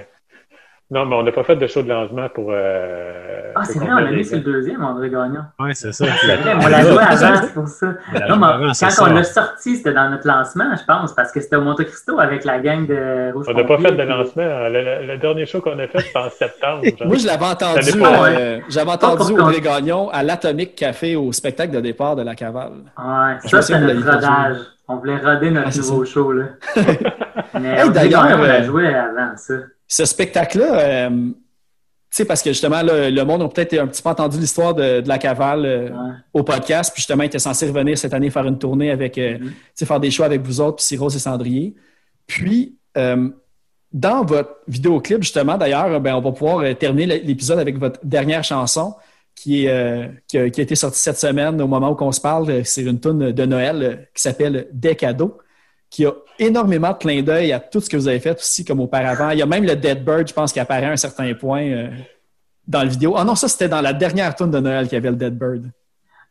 Non, mais on n'a pas fait de show de lancement pour. euh, Ah, c'est vrai, on l'a mis sur le deuxième, André Gagnon. Ouais, c'est ça. C'est vrai, on l'a joué avant, c'est pour ça. Non, mais avant, c'est quand ça. on l'a sorti, c'était dans notre lancement, je pense, parce que c'était au Monte Cristo avec la gang de Rouge On n'a pas fait de lancement. Le, le- le dernier show qu'on a fait, c'était en septembre. genre. Moi, je l'avais entendu, euh, j'avais entendu ton- Gagnon à l'Atomic Café au spectacle de départ de la cavale. Ouais, ça, c'était souviens, notre rodage. On voulait roder notre Ah, c'est nouveau show, là. Mais d'ailleurs, on l'a euh, joué avant ça. Ce spectacle-là, euh, tu sais, parce que justement, là, le monde a peut-être un petit peu entendu l'histoire de, de la cavale euh, Ouais. au podcast, puis justement, il était censé revenir cette année faire une tournée avec, euh, Mhm. sais, faire des shows avec vous autres, puis Cyrose et Cendrier. Puis, euh, dans votre vidéoclip, justement, d'ailleurs, ben, on va pouvoir terminer l'épisode avec votre dernière chanson qui, est, qui, a, qui a été sortie cette semaine au moment où on se parle. C'est une tune de Noël qui s'appelle Des cadeaux, qui a énormément de clin d'œil à tout ce que vous avez fait aussi comme auparavant. Il y a même le Dead Bird, je pense, qui apparaît à un certain point euh, dans le vidéo. Ah non, ça, c'était dans la dernière tune de Noël qu'il y avait le Dead Bird.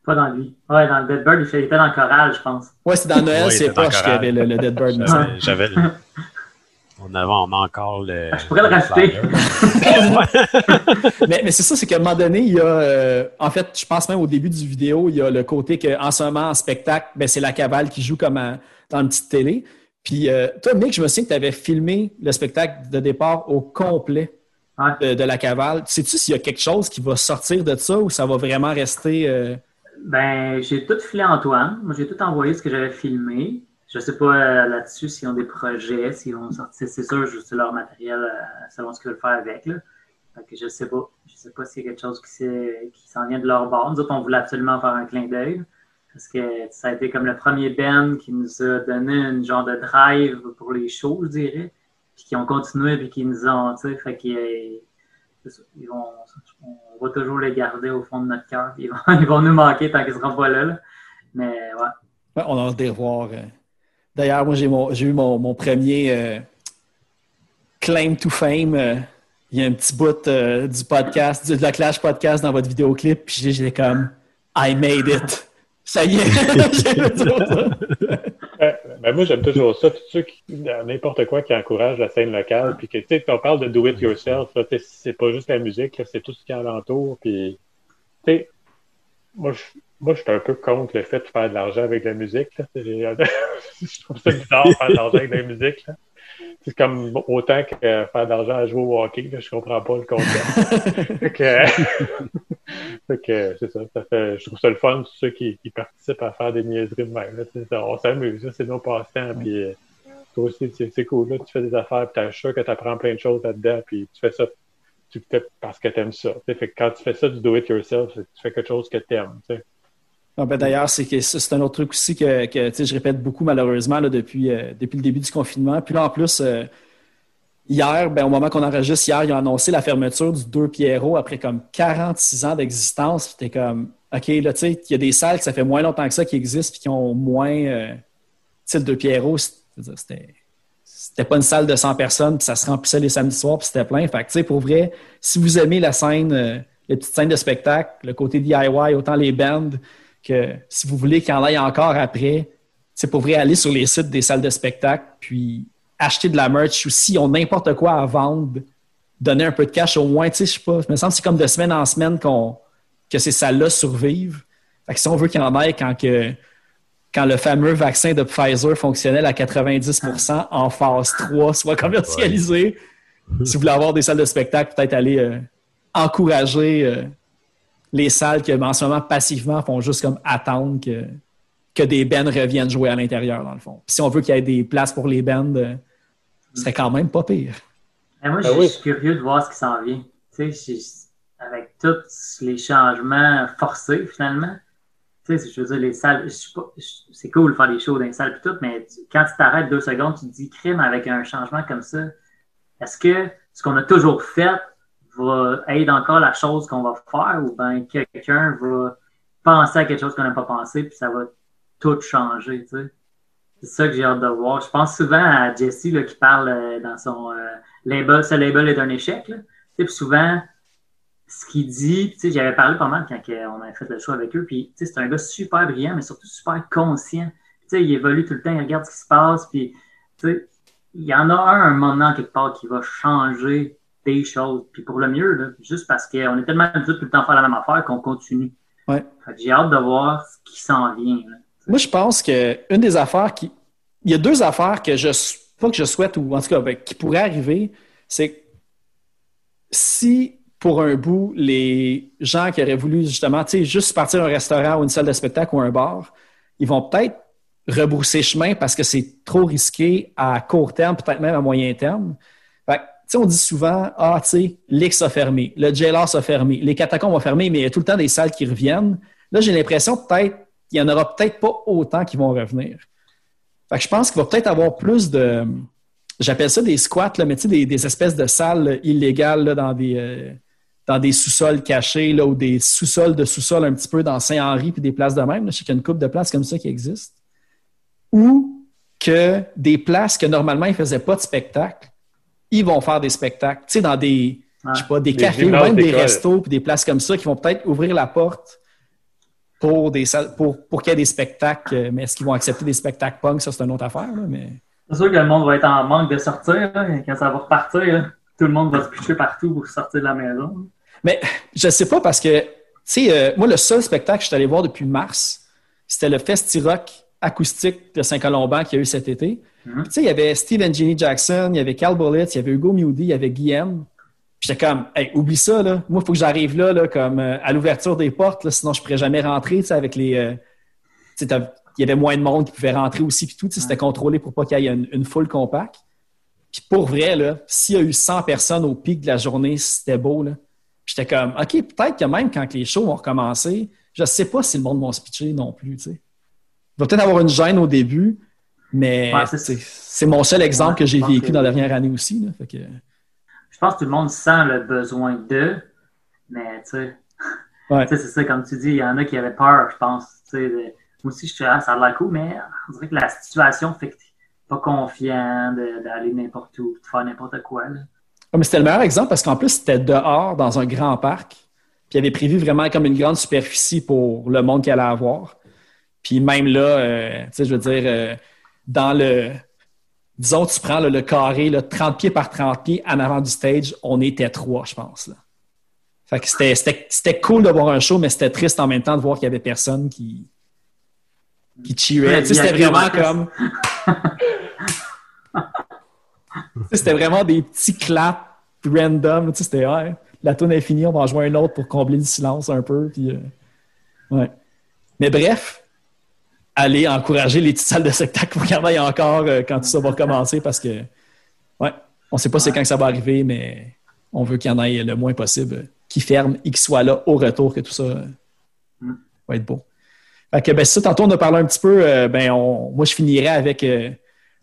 Pas dans lui. Ouais, dans le Dead Bird, il était dans le choral, je pense. Ouais, c'est dans Noël, Ouais, c'est poche qu'il y avait le, le Dead Bird. J'avais, le- On avait on a encore le. Ah, je pourrais le racheter. mais mais c'est ça, c'est qu'à un moment donné, il y a, euh, en fait, je pense même au début du vidéo, il y a le côté qu'en ce moment, en spectacle, ben, c'est la cavale qui joue comme à- dans une petite télé. Puis euh, toi, Mick, je me souviens que tu avais filmé le spectacle de départ au complet de, de la cavale. Sais-tu s'il y a quelque chose qui va sortir de ça ou ça va vraiment rester... euh, Ben, j'ai tout filé Antoine. Moi, j'ai tout envoyé ce que j'avais filmé. Je sais pas euh, là-dessus s'ils ont des projets, s'ils vont sortir. C'est sûr, c'est leur matériel euh, selon ce qu'ils veulent faire avec. Là. Fait que je sais pas. Je sais pas s'il y a quelque chose qui s'en vient de leur bord. Nous autres, on voulait absolument faire un clin d'œil. Parce que ça a été comme le premier band qui nous a donné une genre de drive pour les shows, je dirais. Puis qui ont continué, puis qui nous ont, tu sais, fait qu'ils vont, on va toujours les garder au fond de notre cœur. Ils vont, ils vont nous manquer tant qu'ils seront pas là. Mais ouais. on a hâte de les revoir. euh. D'ailleurs, moi, j'ai, eu mon, mon premier euh, claim to fame. euh, il y a un petit bout du podcast, de la Clash podcast dans votre vidéoclip, puis j'ai- j'étais comme I made it. Ça y est. Euh, ben moi, j'aime toujours ça. Tous ceux qui, n'importe quoi qui encourage la scène locale, puis que, tu sais, on parle de do it yourself, c'est pas juste la musique, là, c'est tout ce qui est alentour, puis, tu sais, moi, je, moi, je suis un peu contre le fait de faire de l'argent avec la musique, là. Je trouve ça bizarre de faire de l'argent avec la musique, là. C'est comme autant que euh, faire de l'argent à jouer au hockey, là, je comprends pas le concept. fait que, fait que c'est ça, ça fait, je trouve ça le fun, tous ceux qui, qui participent à faire des niaiseries de même. Là, on s'amuse, c'est nos passe-temps. Puis, euh, toi aussi, c'est cool. Là, tu fais des affaires, puis t'es sûr que tu apprends plein de choses là-dedans, puis tu fais ça tu fais parce que tu aimes ça. Fait que quand tu fais ça du do-it-yourself, c'est que tu fais quelque chose que tu aimes. Ah, ben, D'ailleurs, c'est que ça, c'est un autre truc aussi que, que, je répète beaucoup malheureusement là, depuis, euh, depuis le début du confinement. Puis là, en plus, euh, hier, ben, au moment qu'on enregistre, hier, ils ont annoncé la fermeture du 2 Pierrot après comme 46 ans d'existence. T'es comme, OK, là, tu sais, il y a des salles que ça fait moins longtemps que ça qui existent puis qui ont moins. tu sais, le 2 Pierrot, c'était. C'était pas une salle de 100 personnes, puis ça se remplissait les samedis soirs, puis c'était plein. Fait que, tu sais, pour vrai, si vous aimez la scène, euh, les petites scènes de spectacle, le côté DIY, autant les bands, que si vous voulez qu'il en ait encore après, c'est pour vrai aller sur les sites des salles de spectacle, puis acheter de la merch ou s'ils ont n'importe quoi à vendre, donner un peu de cash au moins, tu sais, je sais pas, il me semble que c'est comme de semaine en semaine qu'on, que ces salles-là survivent. Fait que si on veut qu'il y en ait quand, que, quand le fameux vaccin de Pfizer fonctionnel à 90% en phase 3 soit commercialisé, si vous voulez avoir des salles de spectacle, peut-être aller euh, encourager euh, les salles qui, en ce moment, passivement, font juste comme attendre que, que des bands reviennent jouer à l'intérieur, dans le fond. Puis si on veut qu'il y ait des places pour les bands, euh, serait quand même pas pire. Mais moi, Ah je oui. suis curieux de voir ce qui s'en vient. Tu sais, avec tous les changements forcés, finalement. Tu sais, je veux dire, les salles, je suis pas- je- c'est cool de faire des shows dans les salles et tout, mais tu- quand tu t'arrêtes deux secondes, tu te dis, crime avec un changement comme ça, est-ce que ce qu'on a toujours fait va aider encore la chose qu'on va faire ou bien quelqu'un va penser à quelque chose qu'on n'a pas pensé puis ça va tout changer, tu sais? C'est ça que j'ai hâte de voir. Je pense souvent à Jesse là, qui parle euh, dans son euh, label, ce label est un échec. Là. Puis souvent, ce qu'il dit, j'avais parlé pas mal quand on avait fait le show avec eux, puis c'est un gars super brillant, mais surtout super conscient. Il évolue tout le temps, il regarde ce qui se passe, puis il y en a un, un moment quelque part qui va changer des choses, puis pour le mieux, là, juste parce qu'on est tellement habitué de tout le temps faire la même affaire qu'on continue. Ouais. J'ai hâte de voir ce qui s'en vient. là. Moi, je pense que une des affaires qui. Il y a deux affaires que je. Pas que je souhaite, ou en tout cas, ben, qui pourraient arriver, c'est si pour un bout, les gens qui auraient voulu justement, tu sais, juste partir à un restaurant ou une salle de spectacle ou un bar, ils vont peut-être rebrousser chemin parce que c'est trop risqué à court terme, peut-être même à moyen terme. Fait que, on dit souvent, ah, tu sais, l'X a fermé, le JLR a fermé, les catacombes ont fermé, mais il y a tout le temps des salles qui reviennent. Là, j'ai l'impression peut-être il n'y en aura peut-être pas autant qui vont revenir. Fait que je pense qu'il va peut-être avoir plus de. J'appelle ça des squats, là, mais tu sais, des, des espèces de salles là, illégales là, dans des, euh, dans des sous-sols cachés là, ou des sous-sols de sous-sols un petit peu dans Saint-Henri puis des places de même. Là. Je sais qu'il y a une couple de places comme ça qui existent. Ou que des places que normalement ils ne faisaient pas de spectacle, ils vont faire des spectacles. Tu sais, dans des, je sais pas, des Des cafés ou même des restos puis des places comme ça qui vont peut-être ouvrir la porte pour, des salles- pour, pour qu'il y ait des spectacles. euh, Mais est-ce qu'ils vont accepter des spectacles punk? Ça, c'est une autre affaire. Là, mais... C'est sûr que le monde va être en manque de sortir. là. Quand ça va repartir, là, tout le monde va se picher partout pour sortir de la maison. Mais je sais pas parce que, tu sais, euh, moi, le seul spectacle que je suis allé voir depuis mars, c'était le Festi-Rock acoustique de Saint-Colomban qu'il y a eu cet été. Mhm. Puis, Tu sais, il y avait Steve and Jenny Jackson, il y avait Cal Bullitt, il y avait Hugo Mewdy, il y avait Guillaume. J'étais comme, hey, oublie ça, là. Moi, il faut que j'arrive là, là, comme euh, à l'ouverture des portes, là, sinon je pourrais jamais rentrer, tu sais, avec les. euh, tu sais, il y avait moins de monde qui pouvait rentrer aussi, puis tout, tu sais, c'était contrôlé pour pas qu'il y ait une, une foule compacte. Puis pour vrai, là, s'il y a eu 100 personnes au pic de la journée, c'était beau, là. J'étais comme, OK, peut-être que même quand les shows vont recommencer, je sais pas si le monde va se pitcher non plus, tu sais. Il va peut-être avoir une gêne au début, mais Ouais, c'est- mon seul exemple Ouais, que j'ai vécu que- dans la dernière année aussi. Là, fait que, pense que tout le monde sent le besoin d'eux, mais tu sais, Ouais. tu c'est ça, comme tu dis, il y en a qui avaient peur, je pense. tu de- Moi aussi, je suis ah, ça a l'air cool, mais on dirait que la situation fait que t'es pas confiant de- d'aller n'importe où, de faire n'importe quoi. Là. Ah, mais c'était le meilleur exemple parce qu'en plus, c'était dehors dans un grand parc. Puis il avait prévu vraiment comme une grande superficie pour le monde qu'il allait avoir. Puis même là, euh, tu sais, je veux dire, euh, dans le. Disons, tu prends là, le carré, là, 30 pieds par 30 pieds en avant du stage, on était trois, je pense. Là. Fait que c'était- c'était c'était cool de voir un show, mais c'était triste en même temps de voir qu'il y avait personne qui, qui cheerait. Ouais, c'était vraiment comme. C'était vraiment des petits claps random. Tu sais, c'était la tune est finie, on va en jouer un autre pour combler le silence un peu. Puis, euh, ouais. Mais bref, allez encourager les petites salles de spectacle pour qu'il y en ait encore euh, quand tout ça va recommencer parce que ouais, on sait pas c'est quand que ça va arriver, mais on veut qu'il y en ait le moins possible euh, qui ferme et qui soit là au retour, que tout ça euh, Mm. va être beau. Fait que, ben, ça, tantôt, on a parlé un petit peu. euh, ben, on- moi, je finirais avec euh,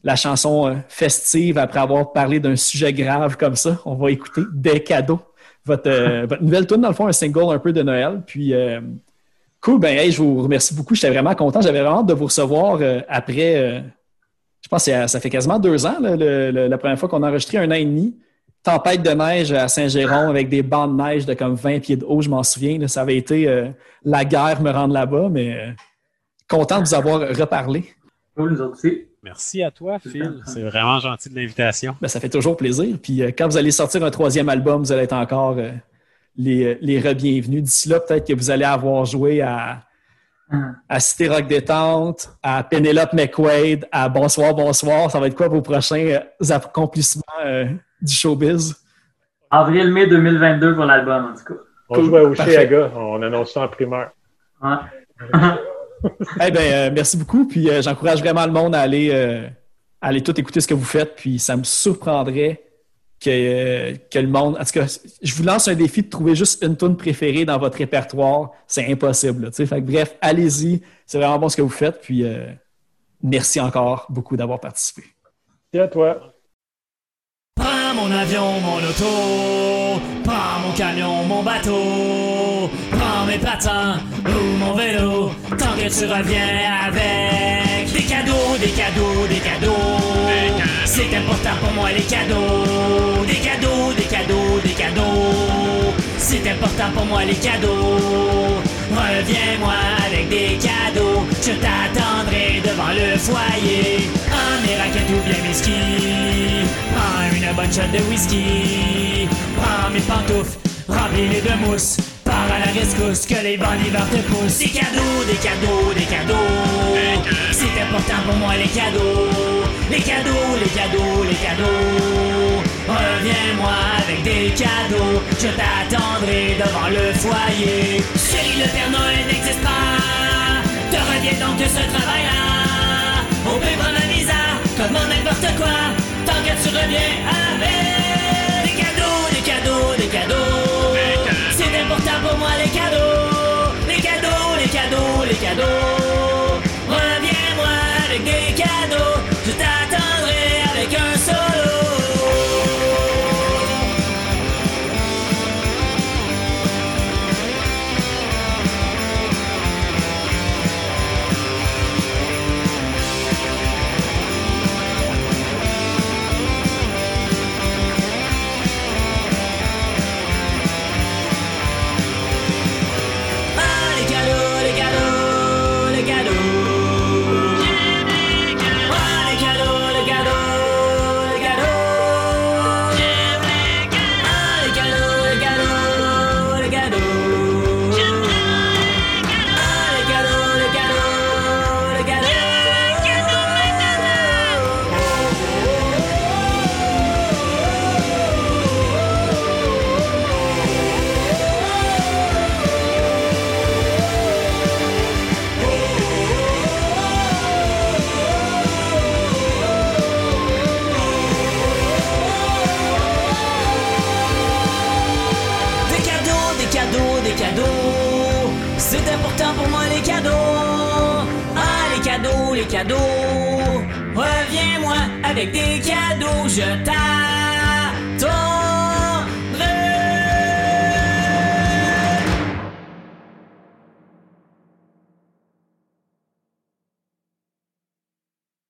la chanson euh, festive après avoir parlé d'un sujet grave comme ça. On va écouter Des cadeaux. Votre, votre nouvelle tune, dans le fond, un single un peu de Noël. Puis, euh, cool. Ben, hey, je vous remercie beaucoup. J'étais vraiment content. J'avais vraiment hâte de vous recevoir euh, après. euh, je pense que ça fait quasiment deux ans, là, le- le- la première fois qu'on a enregistré un an et demi. Tempête de neige à Saint-Jérôme avec des bancs de neige de comme 20 pieds de haut, je m'en souviens. là. ça avait été euh, la guerre me rendre là-bas, mais euh, content de vous avoir reparlé. Cool, nous autres aussi. Merci à toi, Phil. C'est vraiment gentil de l'invitation. Ben, ça fait toujours plaisir. Puis euh, quand vous allez sortir un troisième album, vous allez être encore euh, les, les re-bienvenus. D'ici là, peut-être que vous allez avoir joué à, Hum. à Cité Rock Détente, à Penelope McQuaid, à Bonsoir, Bonsoir. Ça va être quoi vos prochains euh, accomplissements euh, du showbiz? Avril-mai 2022 pour l'album, en tout cas. On Cool. joue à. Oshéaga. On annonce ça en primeur. Ouais. Eh ben, euh, merci beaucoup. Puis euh, j'encourage vraiment le monde à aller, euh, à aller tout écouter ce que vous faites. Puis ça me surprendrait que, que le monde. En tout cas, je vous lance un défi de trouver juste une tune préférée dans votre répertoire. C'est impossible. bref, allez-y. C'est vraiment bon ce que vous faites. Puis euh, merci encore beaucoup d'avoir participé. Et à toi. Mon avion, mon auto, prends mon camion, mon bateau, prends mes patins ou mon vélo, tant que tu reviens avec des cadeaux, des cadeaux, des cadeaux. C'est important pour moi les cadeaux, des cadeaux, des cadeaux, des cadeaux. C'est important pour moi les cadeaux. Reviens-moi avec des cadeaux, je t'attendrai devant le foyer. Un miracle ou bien whisky. Prends une bonne shot de whisky. Prends mes pantoufles, remplis-les de mousse. Pars à la rescousse, que les vents d'hiver te poussent. Des cadeaux, des cadeaux, des cadeaux. C'est important pour moi les cadeaux. Les cadeaux, les cadeaux, les cadeaux. Reviens-moi avec des cadeaux. Je t'attendrai devant le foyer. Chérie, le Père Noël n'existe pas. Te reviens donc de ce travail-là. On peut prendre un visa, comme n'importe quoi. Tant que tu reviens avec des cadeaux, des cadeaux, des cadeaux. C'est important pour moi les cadeaux. Les cadeaux, les cadeaux, les cadeaux. Reviens-moi avec des cadeaux. Reviens-moi avec des cadeaux, je t'attends.